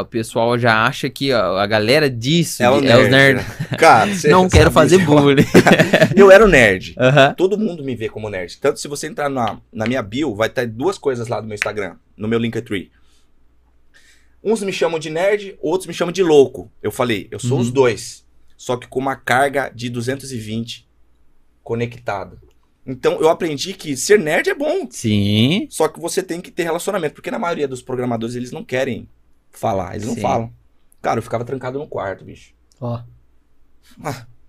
o pessoal já acha que a, a galera disso É o de- é os nerd. nerds. Cara, você Não quero fazer disso. bullying. Eu era o nerd. Aham. Todo mundo me vê como nerd. Tanto se você entrar na, na minha bio, vai ter duas coisas lá no meu Instagram, no meu Linktree. Uns me chamam de nerd, outros me chamam de louco. Eu falei, eu sou Uhum. os dois. Só que com uma carga de 220 conectado. Então eu aprendi que ser nerd é bom. Sim. Só que você tem que ter relacionamento. Porque na maioria dos programadores eles não querem falar, eles não Sim. falam. Cara, eu ficava trancado no quarto, bicho Ó.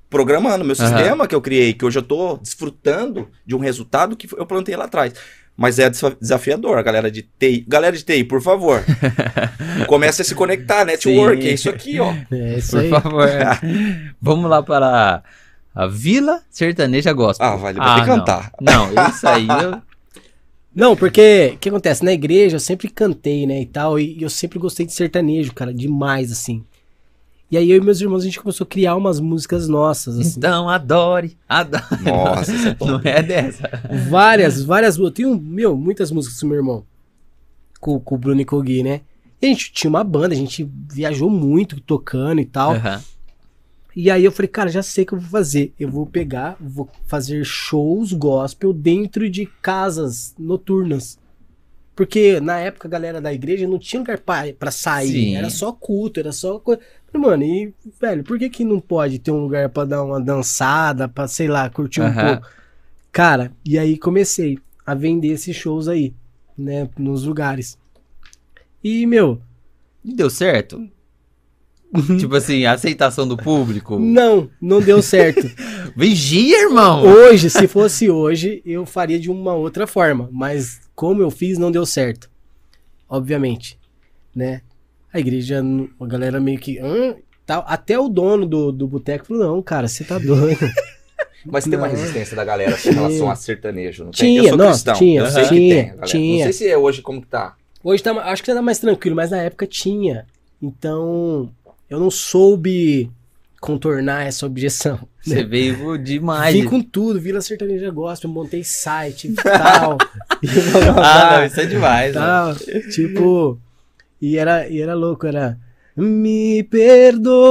programando meu Aham. sistema que eu criei, que hoje eu tô desfrutando de um resultado que eu plantei lá atrás. Mas é desa- desafiador, a galera de TI. Galera de TI, por favor. Comece a se conectar, network, Sim. é isso aqui, ó. É isso Por aí. favor. Vamos lá para a Vila Sertaneja Gospel. Ah, vai, ele vai não. cantar. Não, isso aí eu. Não, porque o que acontece? Na igreja eu sempre cantei, né, e tal, e eu sempre gostei de sertanejo, cara, demais, assim. E aí eu e meus irmãos, a gente começou a criar umas músicas nossas, assim. Então adore, adore. Nossa, é. Não é dessa. Várias, várias. Eu tenho, meu, muitas músicas com meu irmão. Com, com o Bruno e com o Gui, né? E a gente tinha uma banda, a gente viajou muito tocando e tal. Aham. E aí eu falei, cara, já sei o que eu vou fazer. Eu vou pegar, vou fazer shows gospel dentro de casas noturnas. Porque na época a galera da igreja não tinha lugar pra, pra sair. Sim. Era só culto, era só coisa. Mano, e, velho, por que que não pode ter um lugar pra dar uma dançada, pra, sei lá, curtir um pouco? Cara, e aí comecei a vender esses shows aí, né, nos lugares. E, meu, E deu certo? Tipo assim, a aceitação do público. não, não deu certo. Vigia, irmão! Hoje, se fosse hoje, eu faria de uma outra forma, mas como eu fiz, não deu certo. Obviamente, né? A igreja, a galera meio que. "Hã?" tal. Até o dono do, do boteco falou: não, cara, você tá doido. Mas tem uma Não. resistência da galera em relação a sertanejo, não tem? Tinha, eu sou não, cristão, tinha, eu sei que tinha, tem, galera. tinha. Não sei se é hoje como que tá. Hoje tá, acho que tá mais tranquilo, mas na época tinha. Então, eu não soube contornar essa objeção. Você veio demais. Vim com tudo, Vila Sertaneja Gospel, montei site e tal. e blá, blá, Ah, não, isso é demais. né? tal. Tipo, e era, e era louco, era. Me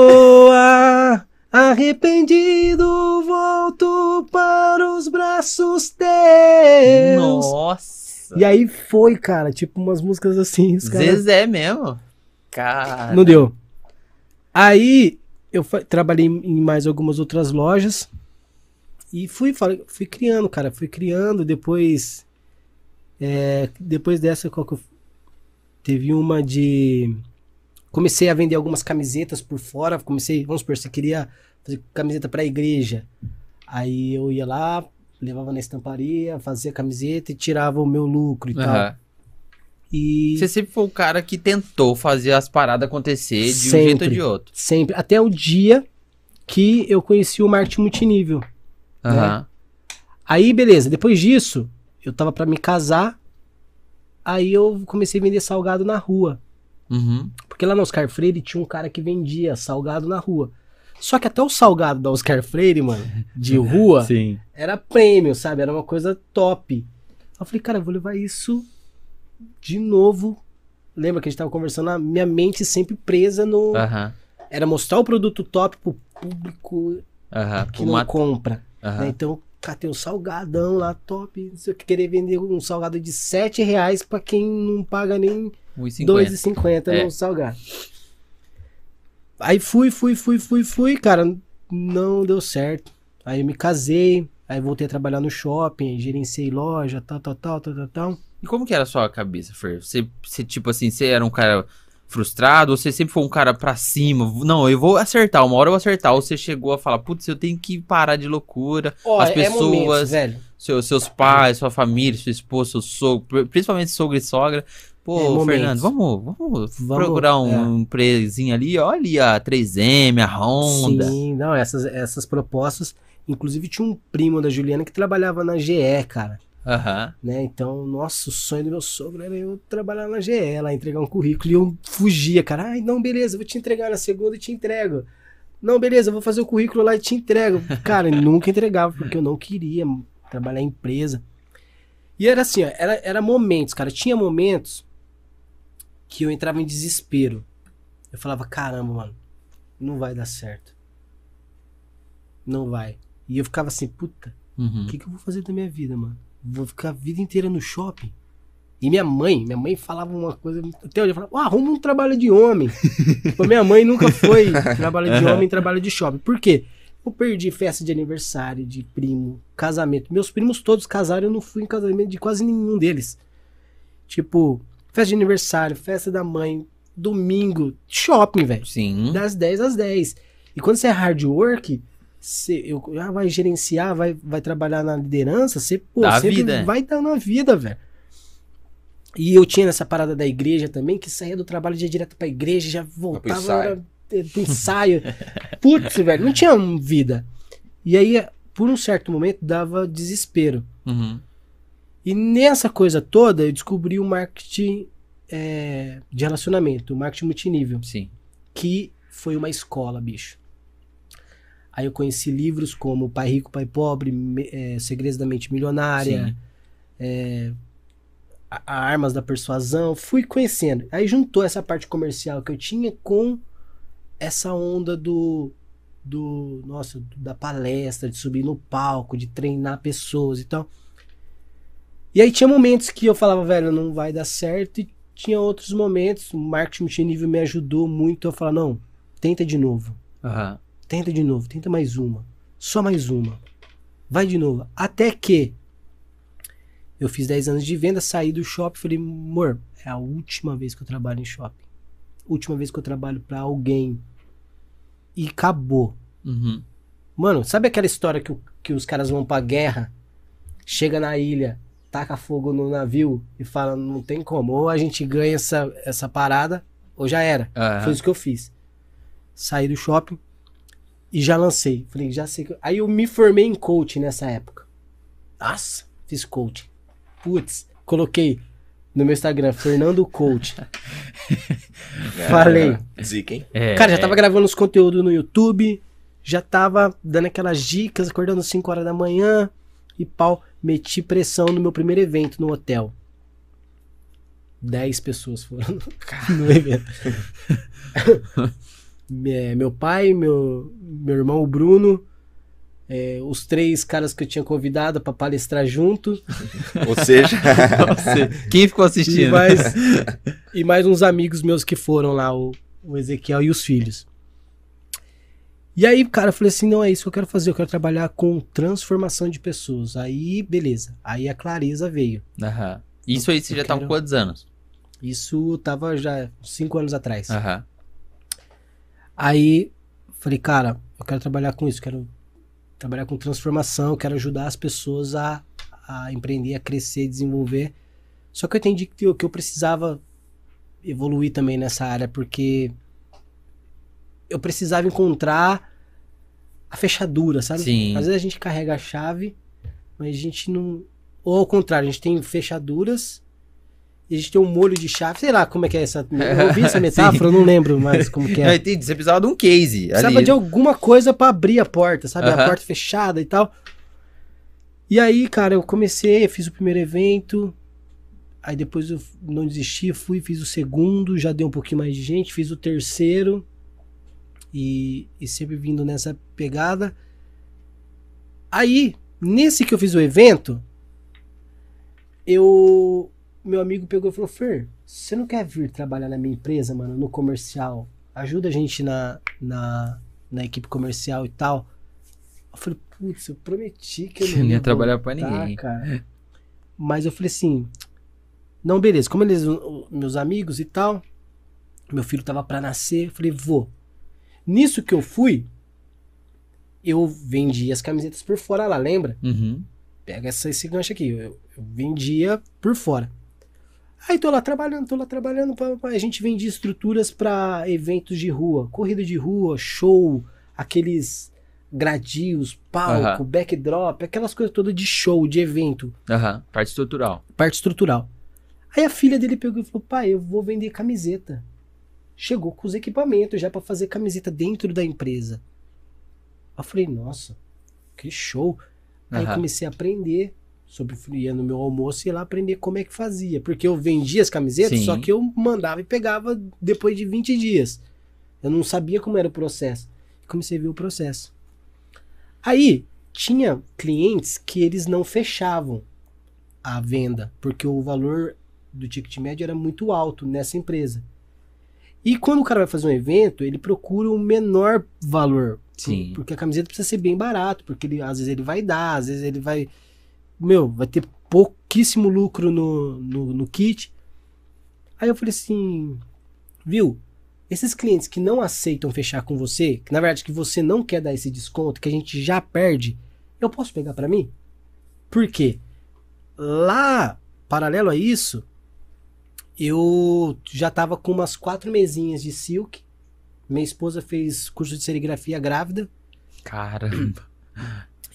perdoa, arrependido, volto para os braços teus. Nossa. E aí foi, cara, tipo umas músicas assim, os caras. Zezé mesmo. Cara. Não deu. Aí eu trabalhei em mais algumas outras lojas. E fui, fui criando, cara. Fui criando. Depois. é, depois dessa, qual que eu. Teve uma de. Comecei a vender algumas camisetas por fora. Comecei, vamos supor, você queria fazer camiseta pra igreja. Aí eu ia lá, levava na estamparia, fazia camiseta e tirava o meu lucro e tal. E Você sempre foi o cara que tentou fazer as paradas acontecer de um Sempre. jeito ou de outro. sempre. Até o dia que eu conheci o marketing multinível. Aham. Aí, beleza. Depois disso, eu tava pra me casar. Aí eu comecei a vender salgado na rua. Uhum. Porque lá no Oscar Freire tinha um cara que vendia salgado na rua. Só que até o salgado da Oscar Freire, mano, de rua, Sim. era prêmio, sabe? Era uma coisa top. Eu falei, cara, eu vou levar isso de novo. Lembra que a gente tava conversando? A minha mente sempre presa no. Era mostrar o produto top pro público que Por não uma- compra. Né? Então, catei um salgadão lá, top. O que, querer vender um salgado de 7 reais pra quem não paga nem 1,50. 2,50 É. no salgado. Aí fui, fui, fui, fui, fui, cara, não deu certo. Aí eu me casei, aí voltei a trabalhar no shopping, gerenciei loja, tal, tal, tal, tal, tal, tal. E como que era a sua cabeça, Fer? Você, você, tipo assim, você era um cara frustrado ou você sempre foi um cara pra cima? Não, eu vou acertar, uma hora eu vou acertar. Ou você chegou a falar, putz, eu tenho que parar de loucura. Ó, As é pessoas- momentos, velho. Seus, seus pais, sua família, sua esposa, seu sogro, pri- principalmente sogro e sogra. Pô, É. Fernando, vamos, vamos, Vamos, procurar um, é. um ali. Olha ali a 3M, a Honda. Sim, não, essas, essas propostas. Inclusive tinha um primo da Juliana que trabalhava na GE, cara. Aham. né? Então, nossa, o sonho do meu sogro era eu trabalhar na GE, lá entregar um currículo. E eu fugia, cara. Ai, não, beleza, vou te entregar na segunda e te entrego. Não, beleza, vou fazer o currículo lá e te entrego. Cara, nunca entregava, porque eu não queria trabalhar em empresa. E era assim, ó, era, era momentos, cara. Tinha momentos que eu entrava em desespero. Eu falava, caramba, mano, não vai dar certo. Não vai. E eu ficava assim, puta, Uhum. o que, que eu vou fazer da minha vida, mano? Vou ficar a vida inteira no shopping? E minha mãe, minha mãe falava uma coisa. Até hoje eu falava, ah, arruma um trabalho de homem. tipo, minha mãe nunca foi trabalho de homem, trabalho de shopping. Por quê? Eu perdi festa de aniversário, de primo, casamento. Meus primos todos casaram, eu não fui em casamento de quase nenhum deles. Tipo, festa de aniversário, festa da mãe, domingo, shopping, velho Sim. das 10 às 10. E quando você é hard work, você eu, ah, vai gerenciar, vai, vai trabalhar na liderança, você pô, Dá a sempre vida, é. vai dar na vida, velho. E eu tinha nessa parada da igreja também, que saía do trabalho já direto pra igreja, já voltava ensaio. era, pro ensaio. Putz, velho, não tinha vida. E aí, por um certo momento, dava desespero. Uhum. E nessa coisa toda, eu descobri o marketing eh, de relacionamento, o marketing multinível Sim. que foi uma escola, bicho. Aí eu conheci livros como Pai Rico, Pai Pobre, Me- eh, Segredos da Mente Milionária, Sim. a- a Armas da Persuasão, fui conhecendo. Aí juntou essa parte comercial que eu tinha com essa onda do do nossa, da palestra, de subir no palco, de treinar pessoas e tal. E aí tinha momentos que eu falava, velho, não vai dar certo e tinha outros momentos, o marketing multinível me ajudou muito a falar, não, tenta de novo. Aham. Tenta de novo, tenta mais uma. Só mais uma. Vai de novo. Até que eu fiz 10 anos de venda, saí do shopping falei, amor, é a última vez que eu trabalho em shopping. Última vez que eu trabalho pra alguém. E acabou. Uhum. Mano, sabe aquela história que, que os caras vão pra guerra, chega na ilha, taca fogo no navio e fala, não tem como. Ou a gente ganha essa, essa parada, ou já era. Aham. Foi isso que eu fiz. Saí do shopping e já lancei. Falei, já sei que. Aí eu me formei em coaching nessa época. Nossa, fiz coaching. Putz, coloquei no meu Instagram, Fernando Coach. Falei. Zica, hein? É, Cara, já tava gravando os conteúdos no YouTube, já tava dando aquelas dicas, acordando 5 horas da manhã e pau, meti pressão no meu primeiro evento no hotel. 10 pessoas foram no evento. É, meu pai, meu, meu irmão, o Bruno, é, os três caras que eu tinha convidado pra palestrar junto. Ou seja, Você- Quem ficou E assistindo? mais, e mais uns amigos meus que foram lá, o, o Ezequiel e os filhos. E aí, cara, eu falei assim, não é isso que eu quero fazer, eu quero trabalhar com transformação de pessoas. Aí, beleza. Aí a clareza veio. Aham. Isso aí você Eu já tá com quero- quantos anos? Isso tava já cinco anos atrás. Aham. Aí, falei, cara, eu quero trabalhar com isso, quero trabalhar com transformação, quero ajudar as pessoas a, a empreender, a crescer, desenvolver. Só que eu entendi que eu, que eu precisava evoluir também nessa área, porque eu precisava encontrar a fechadura, sabe? Sim. Às vezes a gente carrega a chave, mas a gente não. Ou ao contrário, a gente tem fechaduras e a gente tem um molho de chave. Sei lá como é que é essa. Eu ouvi essa metáfora, eu não lembro mais como que é. Eu entendi, você precisava de um case Precisava ali. de alguma coisa pra abrir a porta, sabe? Aham. A porta fechada e tal. E aí, cara, eu comecei, fiz o primeiro evento. Aí depois eu não desisti, fui, fiz o segundo, já deu um pouquinho mais de gente, fiz o terceiro. E, e sempre vindo nessa pegada. Aí, nesse que eu fiz o evento, eu. Meu amigo pegou e falou: Fer, você não quer vir trabalhar na minha empresa, mano, no comercial? Ajuda a gente na, na, na equipe comercial e tal. Eu falei, putz, eu prometi que eu não Não ia, trabalhar pra ninguém. Cara. Mas eu falei assim, não, beleza, como eles meus amigos e tal, meu filho tava pra nascer, eu falei, vou. Nisso que eu fui, eu vendi as camisetas por fora lá, lembra? Uhum. Pega essa, esse gancho aqui, eu, eu vendia por fora. Aí tô lá trabalhando, tô lá trabalhando, a gente vendia estruturas pra eventos de rua, corrida de rua, show, aqueles gradios, palco, Aham. backdrop, aquelas coisas todas de show, de evento Aham. Parte estrutural. parte estrutural. Aí a filha dele pegou e falou: pai, eu vou vender camiseta. Chegou com os equipamentos já pra fazer camiseta dentro da empresa. Eu falei: nossa, que show. Aí Aham. comecei a aprender sobre ia no meu almoço e ia lá aprender como é que fazia. Porque eu vendia as camisetas, Sim. só que eu mandava e pegava depois de 20 dias. Eu não sabia como era o processo. Comecei a ver o processo. Aí, tinha clientes que eles não fechavam a venda, porque o valor do ticket médio era muito alto nessa empresa. E quando o cara vai fazer um evento, ele procura um menor valor. Sim. Por- Porque a camiseta precisa ser bem barato, porque ele, às vezes ele vai dar, às vezes ele vai. Meu, vai ter pouquíssimo lucro no, no, no kit. Aí eu falei assim, viu? Esses clientes que não aceitam fechar com você, que na verdade que você não quer dar esse desconto, que a gente já perde, eu posso pegar pra mim? Por quê? Lá, paralelo a isso, eu já tava com umas quatro mesinhas de silk. Minha esposa fez curso de serigrafia grávida Caramba.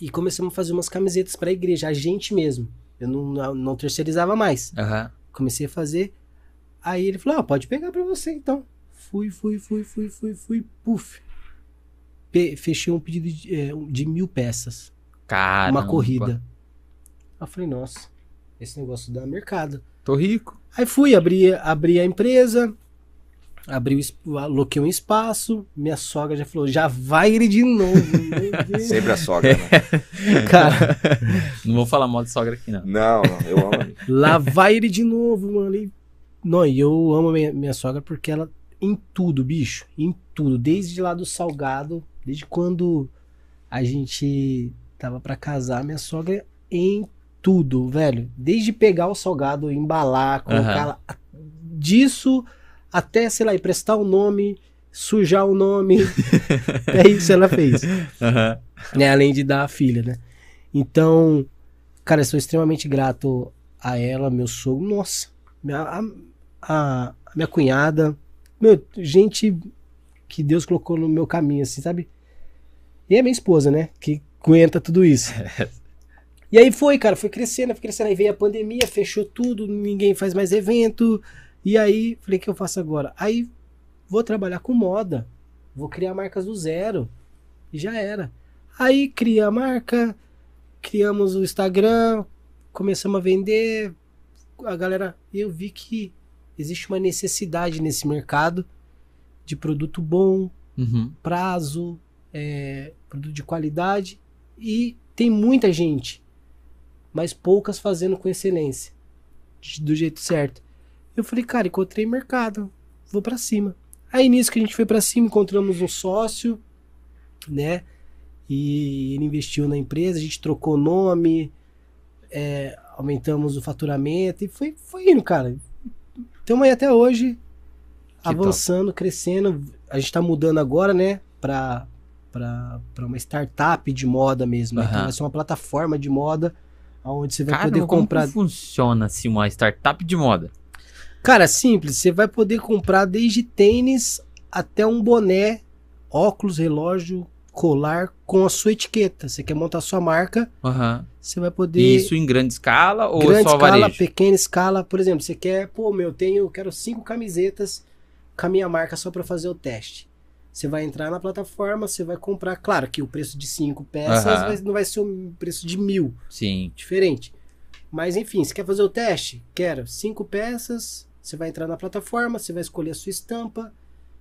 E começamos a fazer umas camisetas pra igreja, a gente mesmo. Eu não, não, terceirizava mais. Aham. Comecei a fazer. Aí ele falou: ah, pode pegar pra você então. Fui, fui, fui, fui, fui, fui, puf. Pe- fechei um pedido de, é, de mil peças. Caramba. Uma corrida. Aí eu falei, nossa, esse negócio dá mercado. Tô rico. Aí fui, abri, abri a empresa, abri o, es- aloquei um espaço, minha sogra já falou, já vai ele de novo. Sempre a sogra, né? Cara, Não vou falar mal de sogra aqui, não. Não, não, eu amo. lá vai ele de novo, mano. E, não, e eu amo minha, minha sogra porque ela, em tudo, bicho, em tudo, desde lá do salgado, desde quando a gente tava pra casar, minha sogra em tudo, velho. Desde pegar o salgado, embalar, colocar Aham. lá, disso até, sei lá, emprestar o nome, sujar o nome. é isso ela fez Aham. né? Além de dar a filha, né? Então, cara, eu sou extremamente grato a ela, meu sogro. Nossa, minha, a, a- a minha cunhada. Meu, gente que Deus colocou no meu caminho, assim, sabe? E a minha esposa, né? Que aguenta tudo isso. E aí foi, cara, foi crescendo, foi crescendo. Aí veio a pandemia, fechou tudo, ninguém faz mais evento. E aí, falei, o que eu faço agora? Aí, vou trabalhar com moda. Vou criar marcas do zero. E já era. Aí, cria a marca, criamos o Instagram, começamos a vender. A galera, eu vi que existe uma necessidade nesse mercado de produto bom, Uhum. prazo, é, produto de qualidade e tem muita gente, mas poucas fazendo com excelência, do jeito certo. Eu falei, cara, encontrei mercado, vou pra cima. Aí nisso que a gente foi pra cima, encontramos um sócio né? E ele investiu na empresa, a gente trocou nome, é, aumentamos o faturamento e foi, foi indo, cara. Estamos aí até hoje, avançando, crescendo. A gente tá mudando agora, né, pra, pra, pra uma startup de moda mesmo. né? Então vai ser uma plataforma de moda onde você vai Cara, poder como comprar. que funciona assim uma startup de moda? Cara, simples, você vai poder comprar desde tênis até um boné, óculos, relógio, colar com a sua etiqueta. Você quer montar sua marca, Aham. você vai poder Isso em grande escala ou grande só escala, varejo? pequena escala, por exemplo, você quer, pô, meu, tenho, quero cinco camisetas com a minha marca só para fazer o teste. Você vai entrar na plataforma, você vai comprar, claro que o preço de cinco peças vai- não vai ser o preço de mil, Sim. diferente. Mas enfim, você quer fazer o teste? Quero cinco peças. Você vai entrar na plataforma, você vai escolher a sua estampa,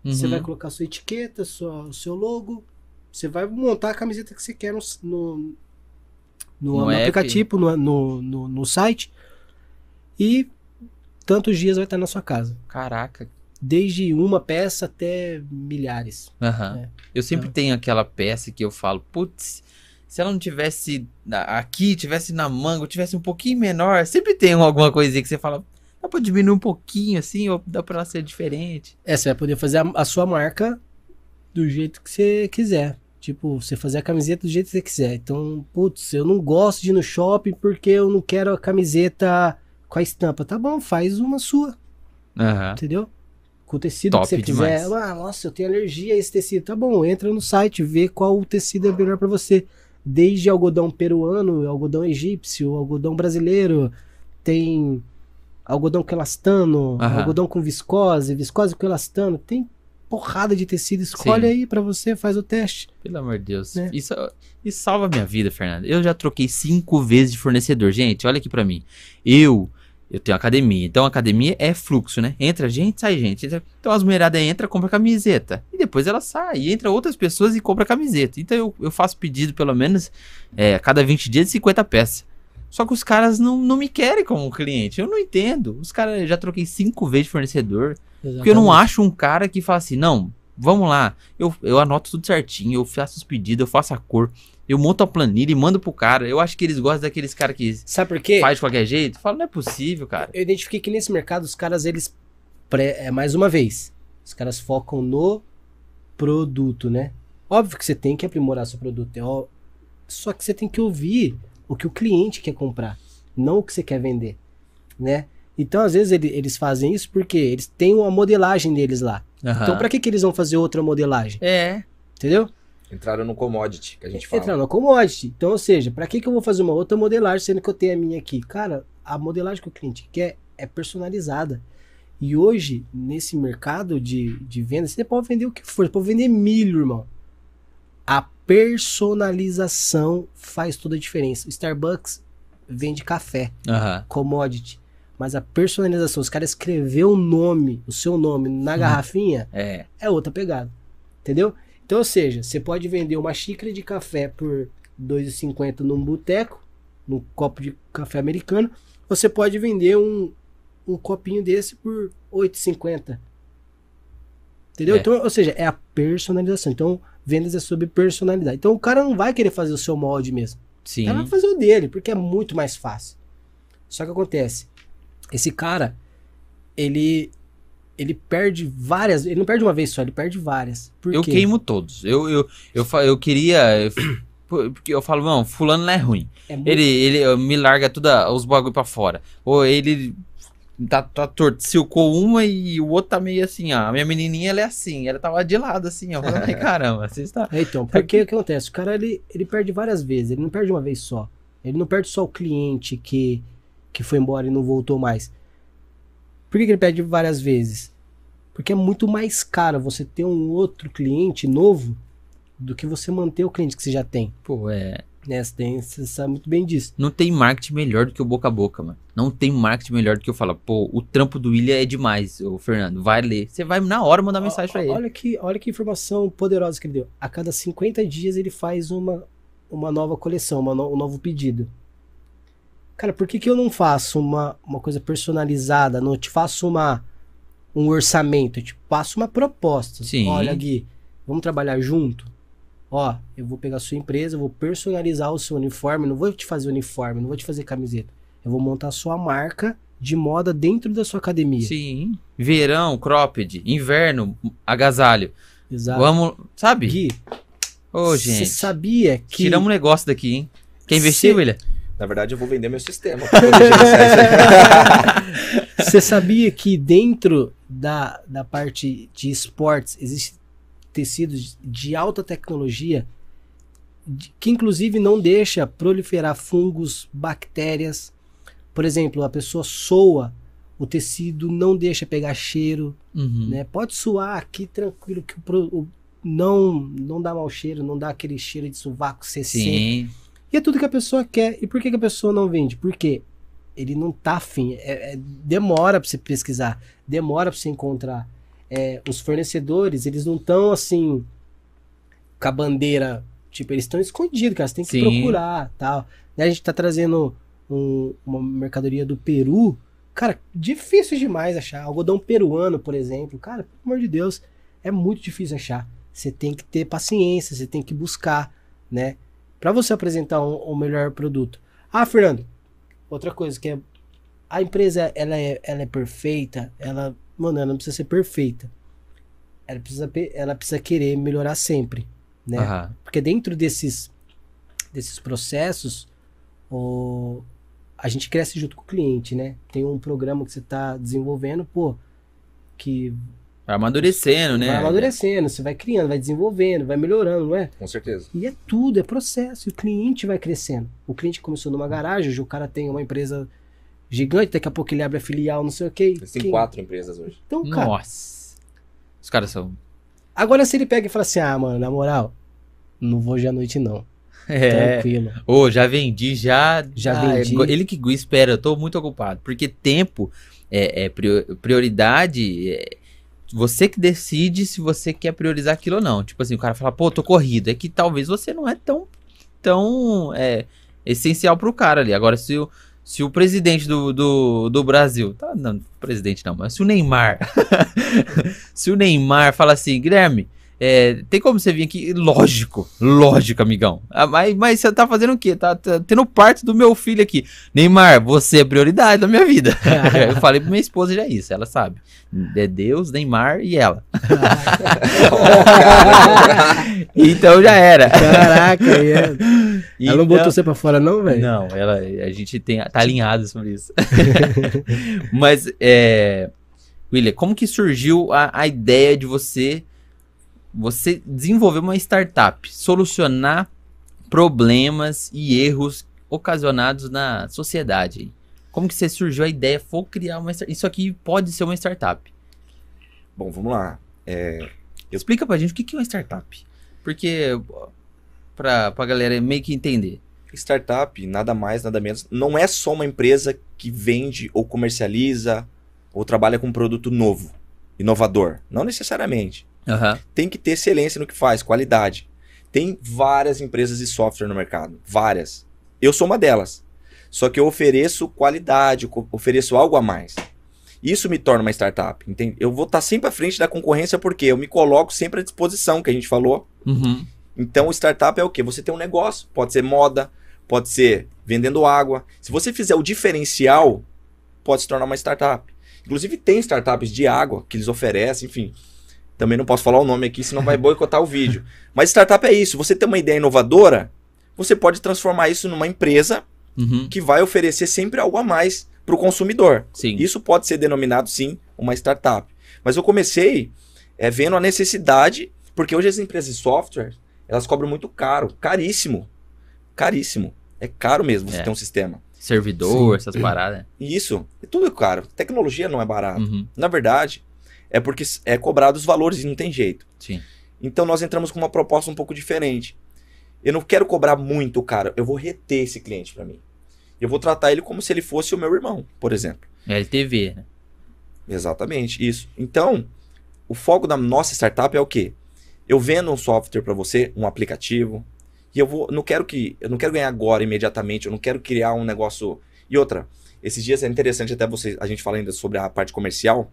você Uhum. vai colocar a sua etiqueta, sua, o seu logo. Você vai montar a camiseta que você quer no, no, no, No aplicativo, no, no, no, no site. E tantos dias vai estar na sua casa. Caraca. Desde uma peça até milhares. Aham. É. Eu sempre Então- tenho aquela peça que eu falo, putz, se ela não tivesse aqui, tivesse na manga, tivesse um pouquinho menor, sempre tem alguma coisinha que você fala, dá pra diminuir um pouquinho assim, ou dá pra ela ser diferente. É, você vai poder fazer a, a sua marca do jeito que você quiser. Tipo, você fazer a camiseta do jeito que você quiser. Então, putz, eu não gosto de ir no shopping porque eu não quero a camiseta com a estampa. Tá bom, faz uma sua, Aham. entendeu? Com o tecido Top que você quiser. demais. Ah, nossa, eu tenho alergia a esse tecido. Tá bom, entra no site, vê qual o tecido é melhor pra você. Desde algodão peruano, algodão egípcio, algodão brasileiro, tem algodão com elastano, Aham. algodão com viscose, viscose com elastano, tem porrada de tecido. Escolhe Sim. aí pra você, faz o teste. Pelo amor de Deus. Né? Isso, isso salva a minha vida, Fernando. Eu já troquei cinco vezes de fornecedor. Gente, olha aqui pra mim. Eu, eu tenho academia. Então, academia é fluxo, né? Entra gente, sai gente. Entra- Então, as mulheradas entram, compra camiseta. E depois ela sai. E entra outras pessoas e compra camiseta. Então, eu, eu faço pedido, pelo menos, é, a cada 20 dias, de 50 peças. Só que os caras não, não me querem como cliente. Eu não entendo. Os caras, eu já troquei cinco vezes de fornecedor. Porque eu não acho um cara que fala assim, não, vamos lá, eu, eu anoto tudo certinho, eu faço os pedidos, eu faço a cor, eu monto a planilha e mando pro cara. Eu acho que eles gostam daqueles caras que Sabe por quê? faz de qualquer jeito. Eu falo, não é possível, cara. Eu identifiquei que nesse mercado os caras, eles. pré- é, mais uma vez, os caras focam no produto, né? Óbvio que você tem que aprimorar seu produto. É ó- Só que você tem que ouvir o que o cliente quer comprar, não o que você quer vender, né? Então, às vezes, ele- eles fazem isso porque eles têm uma modelagem deles lá. Então, pra que, que eles vão fazer outra modelagem? É, Entendeu? Entraram no commodity, que a gente fala. Entrar na commodity. Então, ou seja, pra que, que eu vou fazer uma outra modelagem sendo que eu tenho a minha aqui? Cara, a modelagem que o cliente quer é personalizada. E hoje, nesse mercado de, de venda, você pode vender o que for. Você pode vender milho, irmão. A personalização faz toda a diferença. O Starbucks vende café, aham. commodity. Mas a personalização, os caras escrever o nome, o seu nome na Hum. garrafinha, É, é outra pegada. Entendeu? Então, ou seja, você pode vender uma xícara de café por R$ 2,50 num boteco, num copo de café americano, ou você pode vender um, um copinho desse por R$ 8,50. Entendeu? É. Então, ou seja, é a personalização. Então, vendas é sobre personalidade. Então, o cara não vai querer fazer o seu molde mesmo. sim. Ela vai fazer o dele, porque é muito mais fácil. Só que acontece, esse cara, ele ele perde várias, ele não perde uma vez só, ele perde várias. Por Eu quê? queimo todos. Eu, eu, eu, fa- eu queria. eu- Porque eu falo, não, fulano não é ruim. É muito- Ele, ele me larga tudo os bagulho pra fora. Ou ele tá, tá torto, silcou uma e o outro tá meio assim, ó. A minha menininha, ela é assim. Ela tava de lado assim, ó. Eu falei, caramba, você está... É, então, porque o que acontece? O cara ele, ele perde várias vezes, ele não perde uma vez só. Ele não perde só o cliente que, que foi embora e não voltou mais. Por que, que ele perde várias vezes? Porque é muito mais caro você ter um outro cliente novo do que você manter o cliente que você já tem. Pô, é... Né? Você, tem, você sabe muito bem disso. Não tem marketing melhor do que o boca a boca, mano. Não tem marketing melhor do que eu falar, pô, o trampo do William é demais, ô Fernando, vai ler. Você vai na hora mandar mensagem pra ele. Olha que, olha que informação poderosa que ele deu. A cada 50 dias ele faz uma, uma nova coleção, uma no- um novo pedido. Cara, por que, que eu não faço uma, uma coisa personalizada? Não te faço uma, um orçamento, eu te passo uma proposta. Sim. Olha, Gui, vamos trabalhar junto? Ó, eu vou pegar a sua empresa, eu vou personalizar o seu uniforme, não vou te fazer uniforme, não vou te fazer camiseta. Eu vou montar a sua marca de moda dentro da sua academia. Sim. Verão, cropped. Inverno, agasalho. Exato. Vamos, sabe? Gui, Ô, você gente. sabia que Tiramos um negócio daqui, hein? Quer investir, Cê- William? Na verdade, eu vou vender meu sistema. Você sabia que dentro da, da parte de esportes existem tecidos de alta tecnologia que inclusive não deixa proliferar fungos, bactérias. Por exemplo, a pessoa soa, o tecido não deixa pegar cheiro, Uhum. né? Pode suar aqui tranquilo que o, o- não não dá mau cheiro, não dá aquele cheiro de sovaco CC. Sim. E é tudo que a pessoa quer. E por que, que a pessoa não vende? Porque ele não tá afim. É- é- demora pra você pesquisar, demora pra você encontrar. É, os fornecedores, eles não estão assim com a bandeira. Tipo, eles estão escondidos, cara. Você tem que Sim. procurar tal. Né, A gente tá trazendo um- uma mercadoria do Peru. Cara, difícil demais achar. Algodão peruano, por exemplo. Cara, pelo amor de Deus, é muito difícil achar. Você tem que ter paciência, você tem que buscar, né? Pra você apresentar um, um melhor produto. Ah, Fernando, outra coisa que é a empresa ela é, ela é perfeita, ela, mano, ela não precisa ser perfeita. Ela precisa, ela precisa querer melhorar sempre, né? Aham. Porque dentro desses desses processos, o, a gente cresce junto com o cliente, né? Tem um programa que você está desenvolvendo, pô, que Vai amadurecendo, né? vai amadurecendo, você vai criando, vai desenvolvendo, vai melhorando, não é? Com certeza. E é tudo, é processo. E o cliente vai crescendo. O cliente começou numa garagem, hoje o cara tem uma empresa gigante, daqui a pouco ele abre a filial, não sei o quê. Eles têm Quem- quatro empresas hoje. Então, cara, Nossa. Os caras são. agora se ele pega e fala assim, ah, mano, na moral, não vou hoje à noite não. É. Tranquilo. Ô, já vendi, já. Já Ah, vendi. Ele que espera, eu tô muito ocupado. Porque tempo é, é prior- prioridade. é você que decide se você quer priorizar aquilo ou não. Tipo assim, o cara fala, pô, tô corrido. É que talvez você não é tão, tão é, essencial pro cara ali. Agora, se o, se o presidente do, do, do Brasil. Tá, não, presidente não, mas se o Neymar. se o Neymar fala assim, Guilherme. É, tem como você vir aqui? Lógico, lógico, amigão. Ah, mas, mas você tá fazendo o quê? Tá, tá tendo parte do meu filho aqui. Neymar, você é prioridade da minha vida. Eu falei pra minha esposa já isso, ela sabe. É Deus, Neymar e ela. então já era. Caraca, é. ela não Então- botou você pra fora não, velho? Não, ela, a gente tem, tá alinhado sobre isso. Mas, é, William, como que surgiu a, a ideia de você, você desenvolver uma startup, solucionar problemas e erros ocasionados na sociedade? Como que você surgiu a ideia, for criar uma startup? Isso aqui pode ser uma startup. Bom, vamos lá. É, Explica pra gente o que que é uma startup. Porque, pra, pra galera meio que entender. startup, nada mais, nada menos, não é só uma empresa que vende ou comercializa ou trabalha com um produto novo, inovador. Não necessariamente. Aham. Tem que ter excelência no que faz, qualidade. Tem várias empresas de software no mercado, várias. Eu sou uma delas. Só que eu ofereço qualidade, ofereço algo a mais. Isso me torna uma startup. Entende? Eu vou estar sempre à frente da concorrência porque eu me coloco sempre à disposição, que a gente falou. Uhum. Então, startup é o quê? Você tem um negócio, pode ser moda, pode ser vendendo água. Se você fizer o diferencial, pode se tornar uma startup. Inclusive, tem startups de água que eles oferecem, enfim. Também não posso falar o nome aqui, senão vai boicotar o vídeo. Mas startup é isso. Você tem uma ideia inovadora, você pode transformar isso numa empresa Uhum. que vai oferecer sempre algo a mais para o consumidor. Sim. Isso pode ser denominado, sim, uma startup. Mas eu comecei é, vendo a necessidade, porque hoje as empresas de software, elas cobram muito caro, caríssimo. Caríssimo. É caro mesmo você É. ter um sistema. Servidor, Sim. essas paradas. E isso, é tudo caro. Tecnologia não é barato. Uhum. Na verdade, é porque é cobrado os valores e não tem jeito. Sim. Então nós entramos com uma proposta um pouco diferente. Eu não quero cobrar muito caro, eu vou reter esse cliente para mim. Eu vou tratar ele como se ele fosse o meu irmão, por exemplo. LTV, né? Exatamente, isso. Então, o foco da nossa startup é o quê? Eu vendo um software para você, um aplicativo, e eu vou, não quero que, eu não quero ganhar agora imediatamente, eu não quero criar um negócio. E outra, esses dias é interessante até você, a gente fala ainda sobre a parte comercial.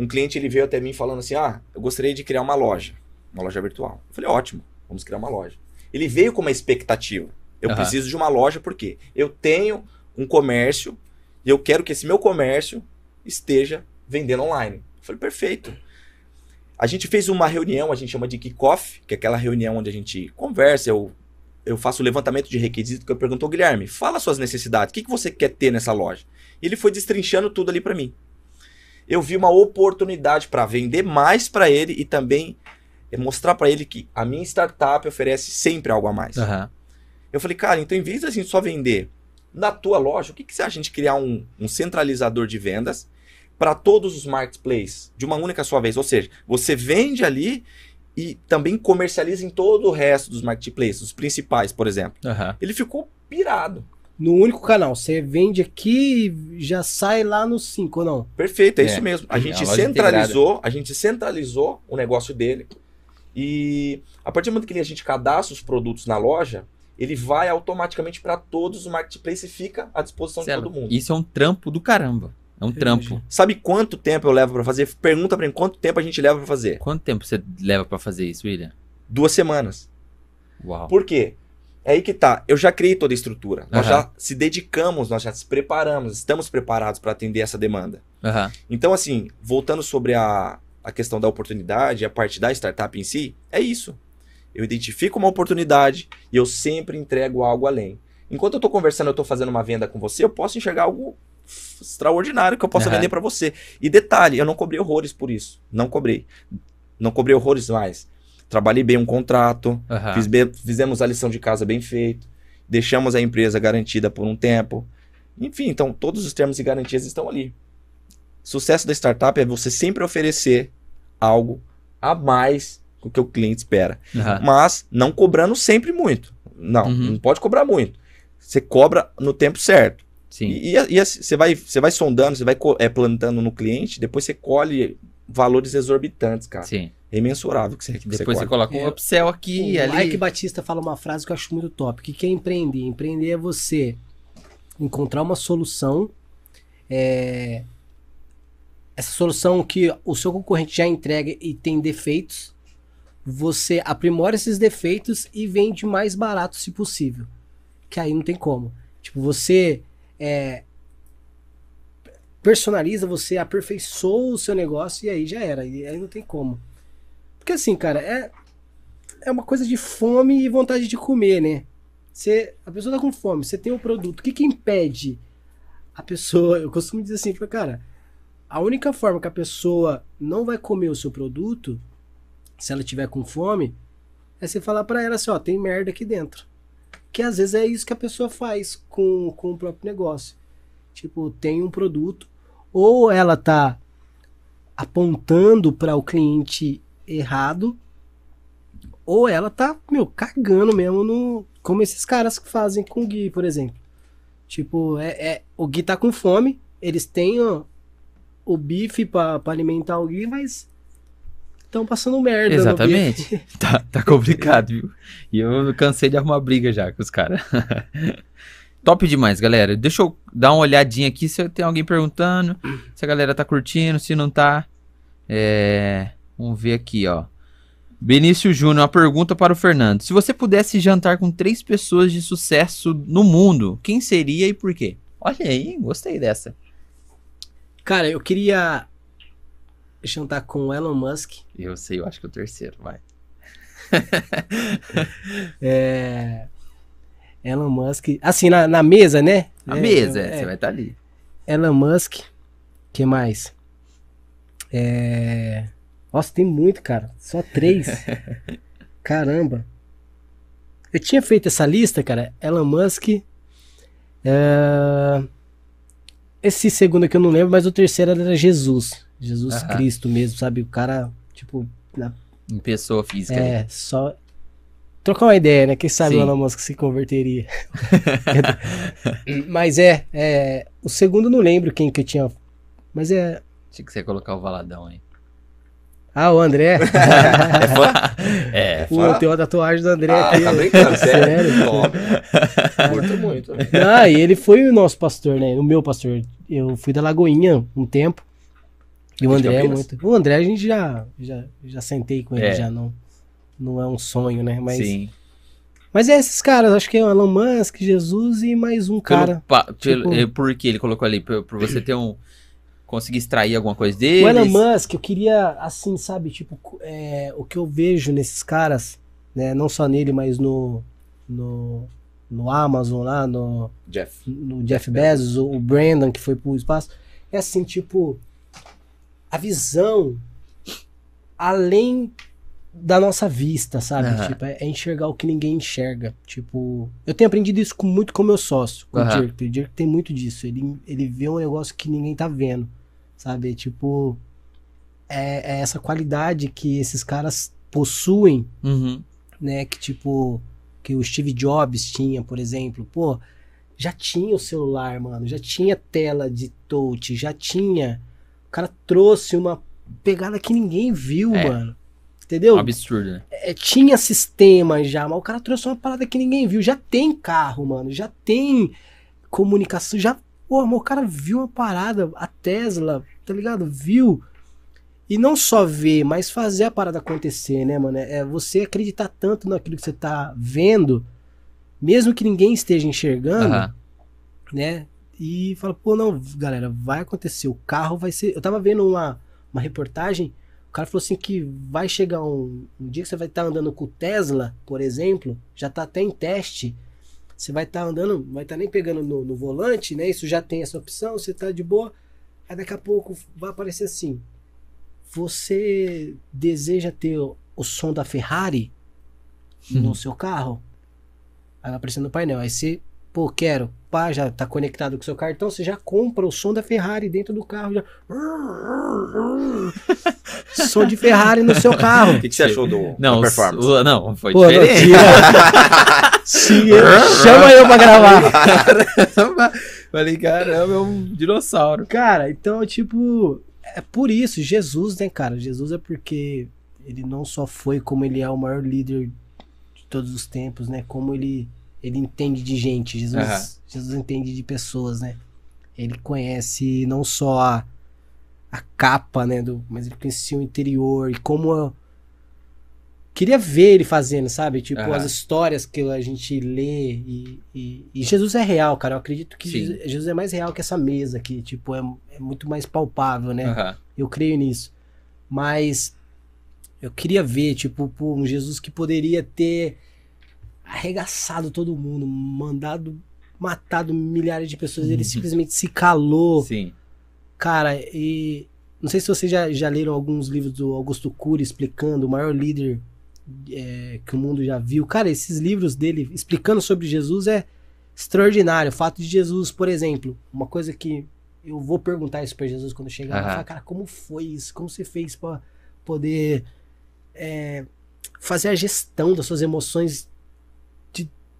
Um cliente ele veio até mim falando assim: "Ah, eu gostaria de criar uma loja, uma loja virtual". Eu falei: "Ótimo. Vamos criar uma loja. Ele veio com uma expectativa. Eu Aham. preciso de uma loja porque eu tenho um comércio e eu quero que esse meu comércio esteja vendendo online. Eu falei, perfeito. A gente fez uma reunião, a gente chama de kickoff, que é aquela reunião onde a gente conversa, eu, eu faço o levantamento de requisitos, que eu pergunto, "Ô, Guilherme, fala suas necessidades, o que, que você quer ter nessa loja? E ele foi destrinchando tudo ali para mim. Eu vi uma oportunidade para vender mais para ele e também eh, mostrar para ele que a minha startup oferece sempre algo a mais. Aham. Eu falei, cara, então em vez da gente só vender na tua loja, o que, que você acha de criar um, um centralizador de vendas para todos os marketplaces de uma única só vez? Ou seja, você vende ali e também comercializa em todo o resto dos marketplaces, os principais, por exemplo. Aham. Ele ficou pirado. No único canal. Você vende aqui e já sai lá no 5, ou não? Perfeito, é, É, isso mesmo. A é gente a centralizou, a gente centralizou o negócio dele. E a partir do momento que a gente cadastra os produtos na loja, ele vai automaticamente para todos os marketplaces e fica à disposição Celo, de todo mundo. Isso é um trampo do caramba. É um Eu trampo. imagino. Sabe quanto tempo eu levo para fazer? Pergunta para mim quanto tempo a gente leva para fazer? Quanto tempo você leva pra fazer isso, William? Duas semanas. Uau. Por quê? É aí que tá. Eu já criei toda a estrutura. Nós Aham. já se dedicamos, nós já se preparamos, estamos preparados para atender essa demanda. Aham. Então, assim, voltando sobre a, a questão da oportunidade, a parte da startup em si, é isso. Eu identifico uma oportunidade e eu sempre entrego algo além. Enquanto eu estou conversando, eu estou fazendo uma venda com você, eu posso enxergar algo extraordinário que eu possa Aham. vender para você. E detalhe, eu não cobrei horrores por isso. Não cobrei. Não cobrei horrores mais. Trabalhei bem um contrato, Aham. fiz bem- fizemos a lição de casa bem feito, deixamos a empresa garantida por um tempo. Enfim, então todos os termos e garantias estão ali. Sucesso da startup é você sempre oferecer algo a mais do que o cliente espera, Aham. mas não cobrando sempre muito. Não, Uhum. não pode cobrar muito. Você cobra no tempo certo. Sim. E, assim, você, vai, você vai sondando, você vai é, plantando no cliente, depois você colhe valores exorbitantes, cara. Sim. É imensurável que você, que Depois você colhe. coloca um É, upsell aqui, o ali. Mike Batista fala uma frase que eu acho muito top. O que que é empreender? Empreender é você encontrar uma solução. é, Essa solução que o seu concorrente já entrega e tem defeitos. Você aprimora esses defeitos e vende mais barato se possível. Que aí não tem como. Tipo, você é, personaliza, você aperfeiçoa o seu negócio e aí já era. E aí não tem como. Porque assim, cara, é, é uma coisa de fome e vontade de comer, né? Você, a pessoa tá com fome, você tem o produto. O que que impede a pessoa? Eu costumo dizer assim, tipo, cara, a única forma que a pessoa não vai comer o seu produto, se ela tiver com fome, é você falar pra ela assim, ó, tem merda aqui dentro. Que às vezes é isso que a pessoa faz com, com o próprio negócio. Tipo, tem um produto, ou ela tá apontando para o cliente errado, ou ela tá, meu, cagando mesmo no. Como esses caras que fazem com o Gui, por exemplo. Tipo, é, é- o Gui tá com fome, eles têm ó, o bife pra alimentar o Gui, mas estão passando merda. Exatamente. tá, tá complicado, viu? E eu cansei de arrumar briga já com os caras. Top demais, galera. Deixa eu dar uma olhadinha aqui se tem alguém perguntando, se a galera tá curtindo, se não tá. É, Vamos ver aqui, ó. Benício Júnior, uma pergunta para o Fernando. Se você pudesse jantar com três pessoas de sucesso no mundo, quem seria e por quê? Olha aí, gostei dessa. Cara, eu queria jantar com o Elon Musk. Eu sei, eu acho que é o terceiro, vai. É... Elon Musk. Assim, na, na mesa, né? A É, mesa, é, você vai estar ali. Elon Musk. que mais? É... Nossa, tem muito, cara. Só três. Caramba. Eu tinha feito essa lista, cara. Elon Musk. é, Esse segundo aqui eu não lembro, mas o terceiro era Jesus. Jesus Aham. Cristo mesmo, sabe? O cara, tipo, na Em pessoa física. ali. é, só. Trocar uma ideia, né? Quem sabe Sim. o Elon Musk se converteria. Mas é, é. O segundo eu não lembro quem que eu tinha. Mas é. Tinha que você colocar o Valadão aí. Ah, o André. É fã? É, Pô, tem uma tatuagem do André Ah, aqui. tá brincando, sério? Sério? Curto muito. Ah, e ele foi o nosso pastor, né? O meu pastor. Eu fui da Lagoinha um tempo. E o André é muito. O André a gente já, já, já sentei com ele, É. já não. não é um sonho, né? Mas, Sim. mas é esses caras, acho que é o Elon Musk, Jesus e mais um Pelo cara. pa- pelo- tipo- por que ele colocou ali? Por, por você ter um. Conseguir extrair alguma coisa dele? O Elon Musk, eu queria, assim, sabe, tipo, é, o que eu vejo nesses caras, né? Não só nele, mas no, no, no Amazon lá, no, Jeff. no Jeff Bezos, o o Brandon que foi pro espaço, é assim, tipo, a visão além da nossa vista, sabe? Aham. Tipo, é, é enxergar o que ninguém enxerga. Tipo, eu tenho aprendido isso com, muito com meu sócio, com Aham. o Dirk. O Dirk tem muito disso. Ele, ele vê um negócio que ninguém tá vendo, sabe? Tipo, é, é essa qualidade que esses caras possuem Uhum. né, que tipo que o Steve Jobs tinha, por exemplo, pô, já tinha o celular, mano, já tinha tela de touch, já tinha. O cara trouxe uma pegada que ninguém viu, É. mano. Entendeu? Absurdo, né? É, tinha sistema já, mas o cara trouxe uma parada que ninguém viu. Já tem carro, mano, já tem comunicação, já, pô, mas o cara viu uma parada, a Tesla, tá ligado? Viu. E não só ver, mas fazer a parada acontecer, né, mano? É você acreditar tanto naquilo que você tá vendo, mesmo que ninguém esteja enxergando, Aham. né? E fala, pô, não, galera, vai acontecer. O carro vai ser. Eu tava vendo uma, uma reportagem, o cara falou assim que vai chegar um, um dia que você vai estar andando com o Tesla, por exemplo, já tá até em teste. Você vai estar andando, vai estar nem pegando no, no volante, né? Isso já tem essa opção, você tá de boa. Aí daqui a pouco vai aparecer assim: Você deseja ter o, o som da Ferrari no Uhum. seu carro? Aí vai aparecer no painel. Aí você, pô, quero. Pá, já tá conectado com o seu cartão, você já compra o som da Ferrari dentro do carro. Já... som de Ferrari no seu carro. O que, que você achou do Não, da performance? o- não, foi Pô, não, diferente. eu- chama eu pra gravar. Caramba. Falei, caramba, é um dinossauro. Cara, então, tipo, é por isso, Jesus, né, cara? Jesus é porque ele não só foi como ele é o maior líder de todos os tempos, né? Como ele, ele entende de gente. Jesus, Aham. Jesus entende de pessoas, né? Ele conhece não só a, a capa, né? Do, mas ele conhecia o interior e como. eu queria ver ele fazendo, sabe? Tipo, Aham. as histórias que a gente lê. E, e- e Jesus é real, cara. Eu acredito que. Jesus, Jesus é mais real que essa mesa aqui. Tipo, é, é muito mais palpável, né? Aham. Eu creio nisso. Mas eu queria ver, tipo, um Jesus que poderia ter arregaçado todo mundo, mandado, matado milhares de pessoas. Ele simplesmente se calou. Sim. Cara, e não sei se vocês já, já leram alguns livros do Augusto Cury explicando o maior líder é, que o mundo já viu. Cara, esses livros dele explicando sobre Jesus é extraordinário. O fato de Jesus, por exemplo, uma coisa que eu vou perguntar isso pra Jesus quando chegar. Aham. falar, Cara, como foi isso? Como você fez pra poder é, fazer a gestão das suas emoções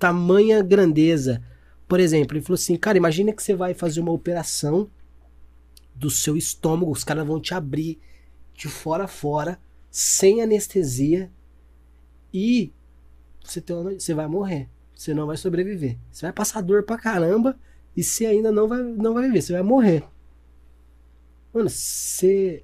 tamanha grandeza? Por exemplo, ele falou assim, cara, imagina que você vai fazer uma operação do seu estômago, os caras vão te abrir de fora a fora, sem anestesia, e você, tem uma- você vai morrer. Você não vai sobreviver. Você vai passar dor pra caramba e você ainda não vai, não vai viver. Você vai morrer. Mano, você.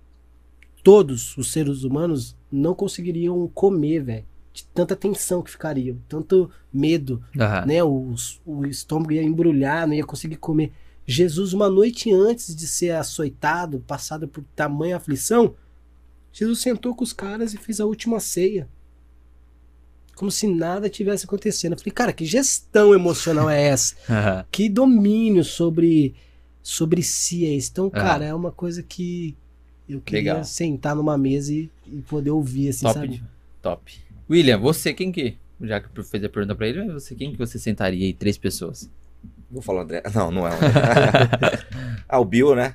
Todos os seres humanos não conseguiriam comer, velho. De tanta tensão que ficariam, tanto medo Aham. né? O, o estômago ia embrulhar, não ia conseguir comer. Jesus, uma noite antes de ser açoitado, passado por tamanha aflição, Jesus sentou com os caras e fez a última ceia. Como se nada tivesse acontecendo. Eu falei, cara, que gestão emocional é essa? Aham. Que domínio sobre, sobre si é esse? Então, Ah. cara, é uma coisa que eu queria Legal. sentar numa mesa e, e poder ouvir, assim, Top. sabe? Top. William, você quem que. Já que eu fiz a pergunta pra ele, mas você quem que você sentaria aí? Três pessoas. Vou falar André. Não, não é o André. ah, o Bill, né?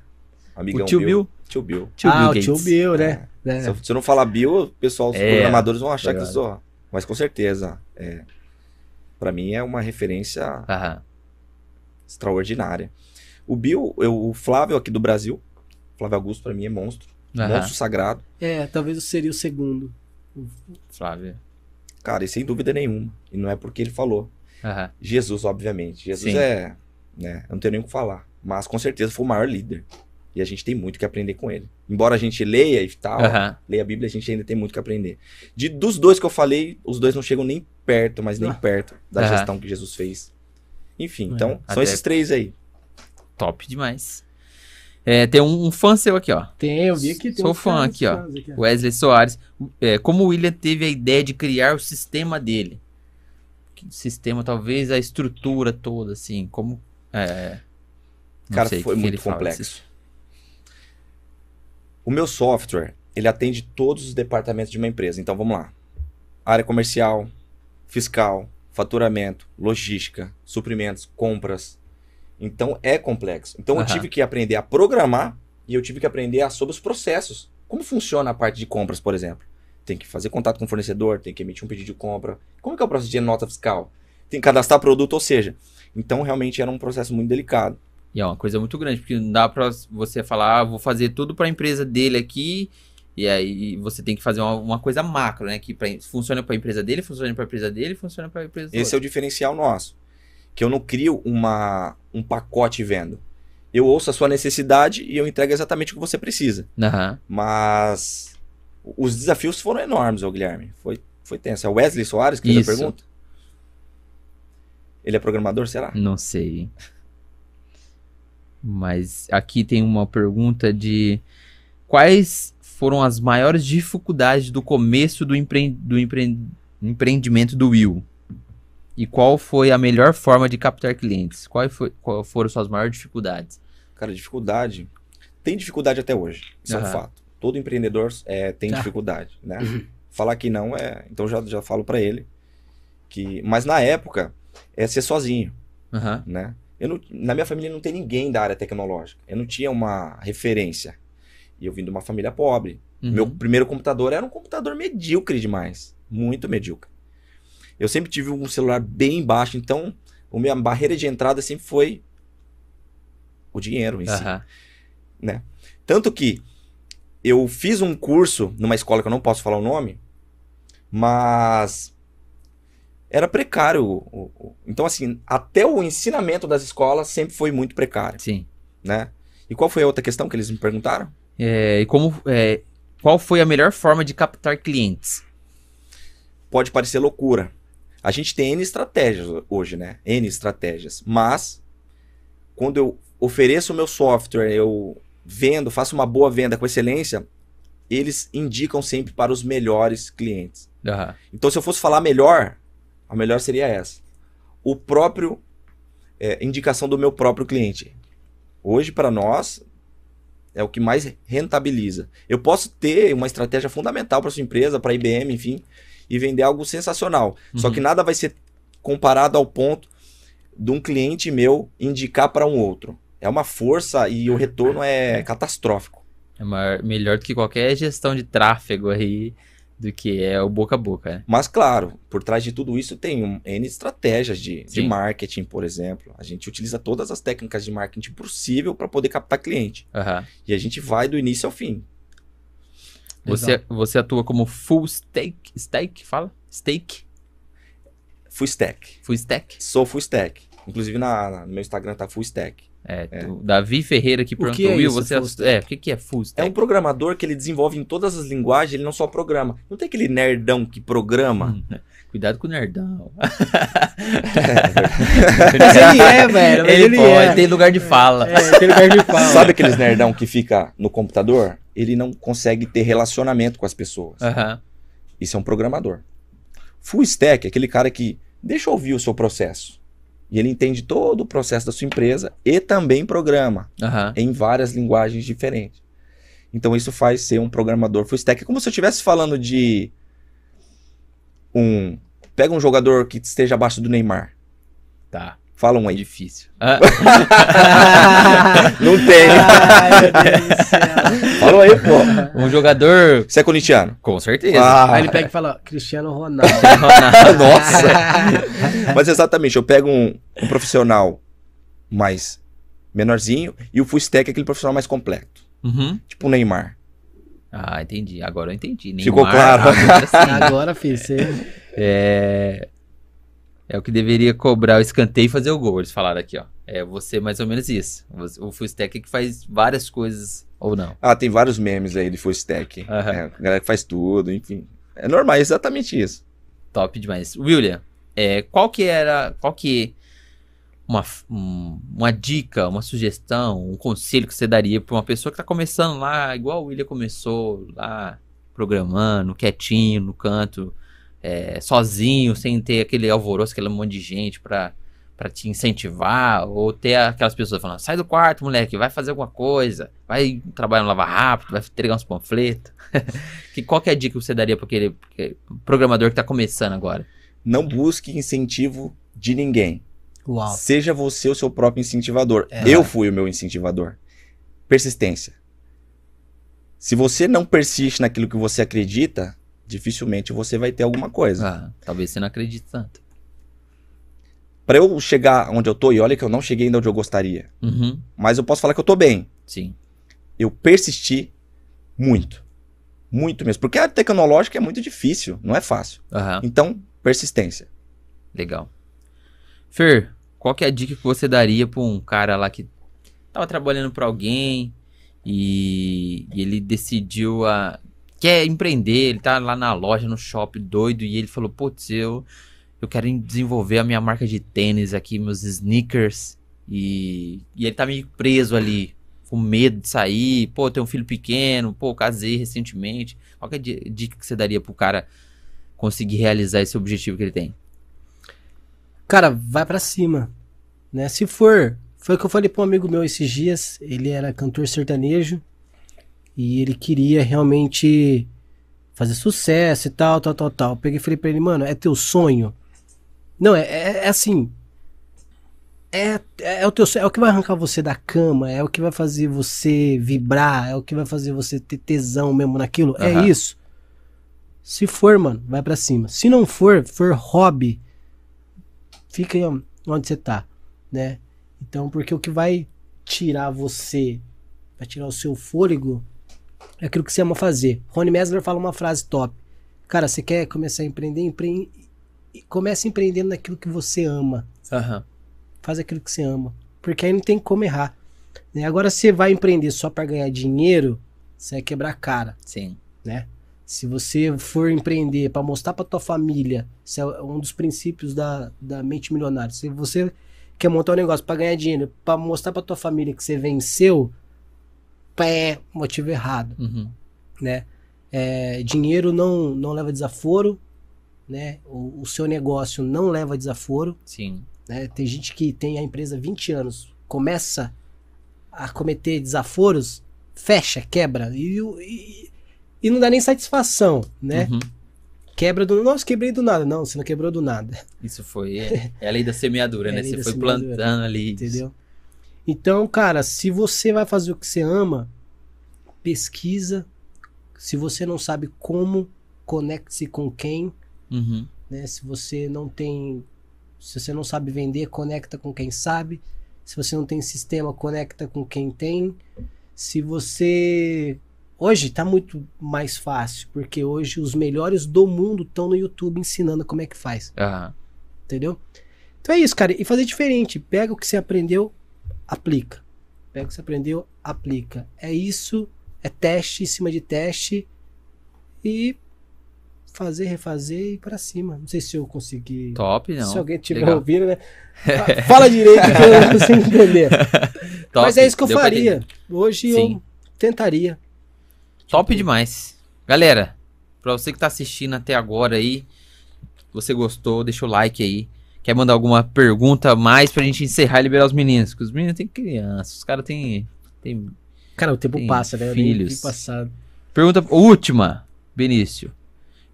Amigão o tio Bill. Tio Bill. Tio ah, Bill o tio Bill, né? É. Se, eu, se eu não falar Bill, o pessoal, os É, programadores vão achar que eu sou. Mas com certeza. É, para mim é uma referência Aham. extraordinária. O Bill, eu, o Flávio aqui do Brasil. Flávio Augusto pra mim é monstro. Aham. Monstro sagrado. É, talvez eu seria o segundo. Flávio. Cara, e sem dúvida nenhuma. E não é porque ele falou. Aham. Jesus, obviamente. Jesus Sim. é. Né, eu não tenho nem o que falar. Mas com certeza foi o maior líder. E a gente tem muito que aprender com ele. Embora a gente leia e tal, Aham. leia a Bíblia, a gente ainda tem muito que aprender. De, dos dois que eu falei, os dois não chegam nem perto, mas nem Ah. perto da Aham. gestão que Jesus fez. Enfim, É. então, são Até- esses três aí. Top demais. É, tem um, um fã seu aqui, ó. Tem, eu vi que tem Sou uns fã aqui, ó. aqui, Wesley Soares. É, como o William teve a ideia de criar o sistema dele? Que sistema, talvez a estrutura toda, assim, como. É, Cara, sei foi que que muito fala complexo. O meu software, ele atende todos os departamentos de uma empresa. Então, vamos lá. Área comercial, fiscal, faturamento, logística, suprimentos, compras. Então, é complexo. Então, eu Aham. tive que aprender a programar e eu tive que aprender a, sobre os processos. Como funciona a parte de compras, por exemplo? Tem que fazer contato com o fornecedor, tem que emitir um pedido de compra. Como que é o processo de nota fiscal? Tem que cadastrar produto, ou seja... Então, realmente, era um processo muito delicado. E é uma coisa muito grande, porque não dá pra você falar, ah, vou fazer tudo pra empresa dele aqui, e aí você tem que fazer uma, uma coisa macro, né? Que pra, funciona pra empresa dele, funciona pra empresa dele, funciona pra empresa do Esse é o diferencial nosso. Que eu não crio uma, um pacote e vendo. Eu ouço a sua necessidade e eu entrego exatamente o que você precisa. Aham. Mas os desafios foram enormes, ô Guilherme. Foi, foi tenso. É o Wesley Soares que fez Isso. a pergunta? Ele é programador, será? Não sei. Mas aqui tem uma pergunta de quais foram as maiores dificuldades do começo do, empre... do empre... empreendimento do Will? E qual foi a melhor forma de captar clientes? Qual, foi... qual foram suas maiores dificuldades? Cara, dificuldade. Tem dificuldade até hoje. Isso é um fato. Todo empreendedor é, tem Tá. dificuldade, né? Falar que não é. Então já, já falo pra ele. que Mas na época, é ser sozinho. Aham. né? Eu não- na minha família não tem ninguém da área tecnológica. Eu não tinha uma referência. E eu vim de uma família pobre. Uhum. Meu primeiro computador era um computador medíocre demais. Muito medíocre. Eu sempre tive um celular bem baixo, então a minha barreira de entrada sempre foi o dinheiro em si. Aham. Tanto que eu fiz um curso numa escola que eu não posso falar o nome, mas era precário. Então, assim, até o ensinamento das escolas sempre foi muito precário, Sim. né? E qual foi a outra questão que eles me perguntaram? É, e como, é, qual foi a melhor forma de captar clientes? Pode parecer loucura. A gente tem N estratégias hoje, né? N estratégias. Mas, quando eu ofereço o meu software, eu vendo, faço uma boa venda com excelência, eles indicam sempre para os melhores clientes. Aham. Então, se eu fosse falar melhor, a melhor seria essa. O próprio é, indicação do meu próprio cliente. Hoje, para nós, é o que mais rentabiliza. Eu posso ter uma estratégia fundamental para sua empresa, para a IBM, enfim, e vender algo sensacional. Só Uhum. que nada vai ser comparado ao ponto de um cliente meu indicar para um outro. É uma força e o retorno é catastrófico. É maior- melhor do que qualquer gestão de tráfego aí, do que é o boca a boca, né? Mas, claro, por trás de tudo isso tem um N estratégias de, de marketing, por exemplo. A gente utiliza todas as técnicas de marketing possível para poder captar cliente. Aham. E a gente vai do início ao fim. Você, você atua como full stake, stake, fala? Stake? Full stack. Full stack? Sou full stack. Inclusive na, na- no meu Instagram tá full stack. É, É. o Davi Ferreira que O perguntou, que é Will, você é, o que, que é full É stack? um programador que ele desenvolve em todas as linguagens, ele não só programa. Não tem aquele nerdão que programa. Hum, Cuidado com o nerdão. Mas ele é, velho. Ele, ele, pode, é. tem lugar de fala. É, tem lugar de fala. Sabe aqueles nerdão que fica no computador? Ele não consegue ter relacionamento com as pessoas. Aham. Isso é um programador. Full stack é aquele cara que deixa eu ouvir o seu processo. E ele entende todo o processo da sua empresa e também programa Aham. em várias linguagens diferentes. Então isso faz ser um programador full stack. É como se eu estivesse falando de um. Pega um jogador que esteja abaixo do Neymar. Tá. Fala um É aí. difícil. Ah, Não tem. Ai, meu Deus do céu. Fala aí, pô. um jogador. Você é corintiano? Com certeza. Ah, Aí ele pega e fala, Cristiano Ronaldo. Nossa! Mas exatamente, eu pego um, um profissional mais menorzinho e o full stack é aquele profissional mais completo. Uhum. Tipo o Neymar. Ah, entendi. Agora eu entendi. Ficou Neymar, claro. agora sim. Agora, filho, você... É... é o que deveria cobrar o escanteio e fazer o gol. Eles falaram aqui, ó. É você mais ou menos isso. O full stack é que faz várias coisas ou não. Ah, tem vários memes aí de full stack. Aham. É, a galera que faz tudo, enfim. É normal, é exatamente isso. Top demais. William, é, qual que era, qual que uma, um- uma dica, uma sugestão, um conselho que você daria para uma pessoa que tá começando lá, igual o William começou lá, programando, quietinho, no canto, é, sozinho, sem ter aquele alvoroço, aquele monte de gente para para te incentivar, ou ter aquelas pessoas falando, sai do quarto, moleque, vai fazer alguma coisa, vai trabalhar no Lava Rápido, vai entregar uns panfletos. que, qual que é a dica que você daria para aquele aquele programador que tá começando agora? Não busque incentivo de ninguém. Uau. Seja você o seu próprio incentivador. É. Eu fui o meu incentivador. Persistência. Se você não persiste naquilo que você acredita, dificilmente você vai ter alguma coisa. Ah, talvez você não acredite tanto. Pra eu chegar onde eu tô, e olha que eu não cheguei ainda onde eu gostaria, Uhum, mas eu posso falar que eu tô bem. sim. Eu persisti muito. Muito mesmo. Porque a tecnológica é muito difícil, não é fácil. Aham, Então, persistência. legal. Fer, qual que é a dica que você daria pra um cara lá que tava trabalhando pra alguém e, e ele decidiu a quer empreender, ele tá lá na loja, no shopping, doido, e ele falou, putz, eu, eu quero desenvolver a minha marca de tênis aqui, meus sneakers, e, e ele tá meio preso ali, com medo de sair, pô, tem um filho pequeno, pô, casei recentemente. Qual é a di- dica que você daria pro cara conseguir realizar esse objetivo que ele tem? Cara, vai pra cima, né? Se for, foi o que eu falei pra um amigo meu esses dias, ele era cantor sertanejo e ele queria realmente fazer sucesso e tal, tal, tal, tal. Peguei e falei pra ele, mano, é teu sonho? Não, é, é, é assim, é, é, o teu sonho, é o que vai arrancar você da cama, é o que vai fazer você vibrar, é o que vai fazer você ter tesão mesmo naquilo, Aham. é isso. Se for, mano, vai pra cima. Se não for, for hobby, fica aí onde você tá, né? Então, porque o que vai tirar você, vai tirar o seu fôlego, aquilo que você ama fazer. Rony Mesler fala uma frase top. Cara, você quer começar a empreender? Empre... Comece empreendendo naquilo que você ama. Aham. Faz aquilo que você ama. Porque aí não tem como errar. né? Agora, você vai empreender só para ganhar dinheiro, você vai quebrar a cara Sim. né? Se você for empreender para mostrar para tua família, isso é um dos princípios da, da mente milionária. Se você quer montar um negócio para ganhar dinheiro, para mostrar para tua família que você venceu, pé, motivo errado, Uhum. né? É, dinheiro não não leva desaforo, né? O, o seu negócio não leva desaforo, Sim. né? Tem gente que tem a empresa há 20 anos, começa a cometer desaforos, fecha, quebra e, e, e não dá nem satisfação, né? Uhum. Quebra do. Nossa, quebrei do nada. Não, você não quebrou do nada. Isso foi. É, é a lei da semeadura, É né? Você foi semeadura, plantando ali. Entendeu? Então, cara, se você vai fazer o que você ama, pesquisa. Se você não sabe como, conecte-se com quem, Uhum. né? Se você não tem. Se você não sabe vender, conecta com quem sabe. Se você não tem sistema, conecta com quem tem. Se você. Hoje tá muito mais fácil, porque hoje os melhores do mundo estão no YouTube ensinando como é que faz. Aham. Entendeu? Então é isso, cara. E fazer diferente. Pega o que você aprendeu, aplica. Pega o que você aprendeu, aplica. É isso. É teste em cima de teste. E fazer, refazer e ir pra cima. Não sei se eu consegui. Top, não. Se alguém estiver Legal. ouvindo, né? Fa- Fala direito que eu não consigo entender. Top, Mas é isso que eu faria. Hoje Sim. eu tentaria. Top demais. Galera, pra você que tá assistindo até agora aí, você gostou, deixa o like aí. Quer mandar alguma pergunta mais pra gente encerrar e liberar os meninos? Porque os meninos têm criança, os caras têm, têm Cara, o tempo Tem passa, né? Eu nem filhos. passado. Pergunta última, Benício.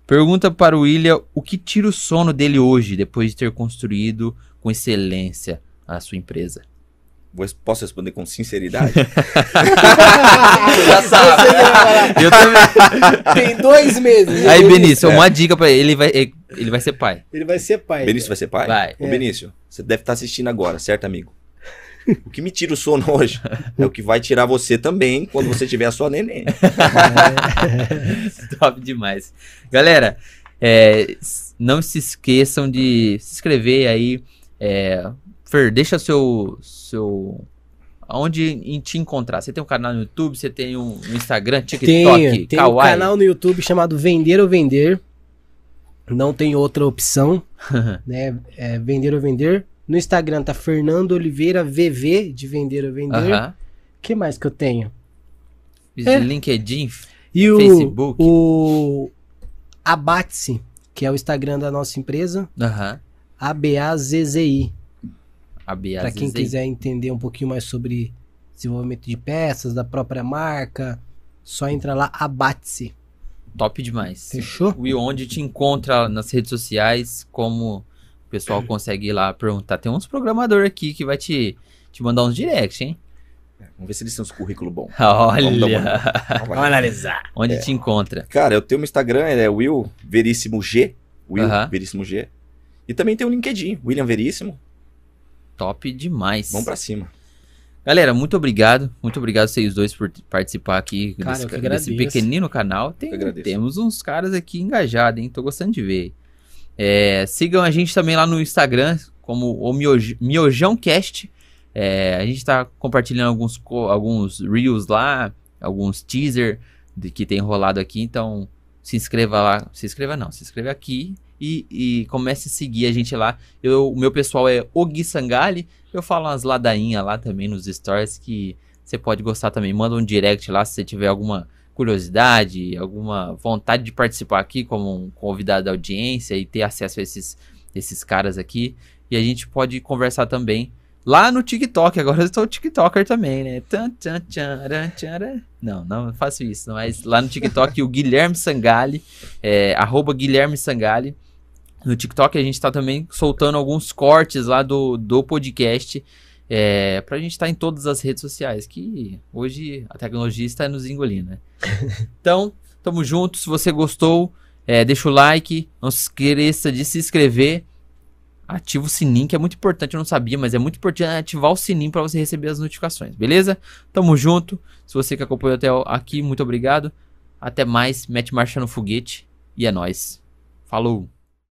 Pergunta para o William o que tira o sono dele hoje, depois de ter construído com excelência a sua empresa. Posso responder com sinceridade? Já sabe. Eu também. Tem dois meses. Aí, né? Benício, uma dica para ele, ele vai, ele vai ser pai. Ele vai ser pai. Benício vai ser pai? Vai. Ô, É. Benício, você deve estar assistindo agora, certo, amigo? O que me tira o sono hoje é o que vai tirar você também quando você tiver a sua neném. Top demais. Galera, é, não se esqueçam de se inscrever aí, é, Fer, deixa seu. seu Onde em te encontrar? Você tem um canal no YouTube, você tem um Instagram, TikTok, Tenho, tem um Kawaii? canal no YouTube chamado Vender ou Vender. Não tem outra opção, né? É Vender ou Vender. No Instagram tá Fernando Oliveira VV de Vender ou Vender. O que mais que eu tenho? É. LinkedIn. E o, Facebook. o Abate-se, que é o Instagram da nossa empresa, Aham. ABAZZI. A Bia Para quem quiser entender um pouquinho mais sobre desenvolvimento de peças, da própria marca, só entra lá, Abate-se. Top demais. Fechou? Will, onde te encontra nas redes sociais, como o pessoal consegue ir lá perguntar. Tem uns programadores aqui que vai te, te mandar uns direct, hein? Vamos ver se eles têm uns currículos bons. Olha! Vamos analisar. Onde te encontra? Cara, eu tenho um Instagram, ele é Will Veríssimo G. Will Aham. Veríssimo G. E também tem o LinkedIn, William Veríssimo. Top demais. Vamos pra cima. Galera, muito obrigado. Muito obrigado vocês dois por participar aqui Cara, desse, desse pequenino canal. Tem- temos uns caras aqui engajados, hein? Tô gostando de ver. É, sigam a gente também lá no Instagram, como o Mioj- MiojãoCast. É, a gente tá compartilhando alguns, alguns reels lá, alguns teaser de que tem rolado aqui. Então, se inscreva lá. Se inscreva não, se inscreva aqui e, e comece a seguir a gente lá. Eu, o meu pessoal é o Gui Sangali. Eu falo umas ladainhas lá também nos stories que você pode gostar também. Manda um direct lá se você tiver alguma curiosidade, alguma vontade de participar aqui como um convidado da audiência e ter acesso a esses, esses caras aqui. E a gente pode conversar também lá no TikTok. Agora eu sou TikToker também, né? Não, não faço isso. Mas lá no TikTok o Guilherme Sangali, é, arroba Guilherme Sangali. No TikTok a gente tá também soltando alguns cortes lá do, do podcast. É, pra gente estar em todas as redes sociais, que hoje a tecnologia está nos engolindo, né? então, tamo junto. Se você gostou, é, deixa o like. Não se esqueça de se inscrever. Ativa o sininho, que é muito importante. Eu não sabia, mas é muito importante ativar o sininho para você receber as notificações, beleza? Tamo junto. Se você que acompanhou até aqui, muito obrigado. Até mais. Mete marcha no foguete. E é nóis. Falou.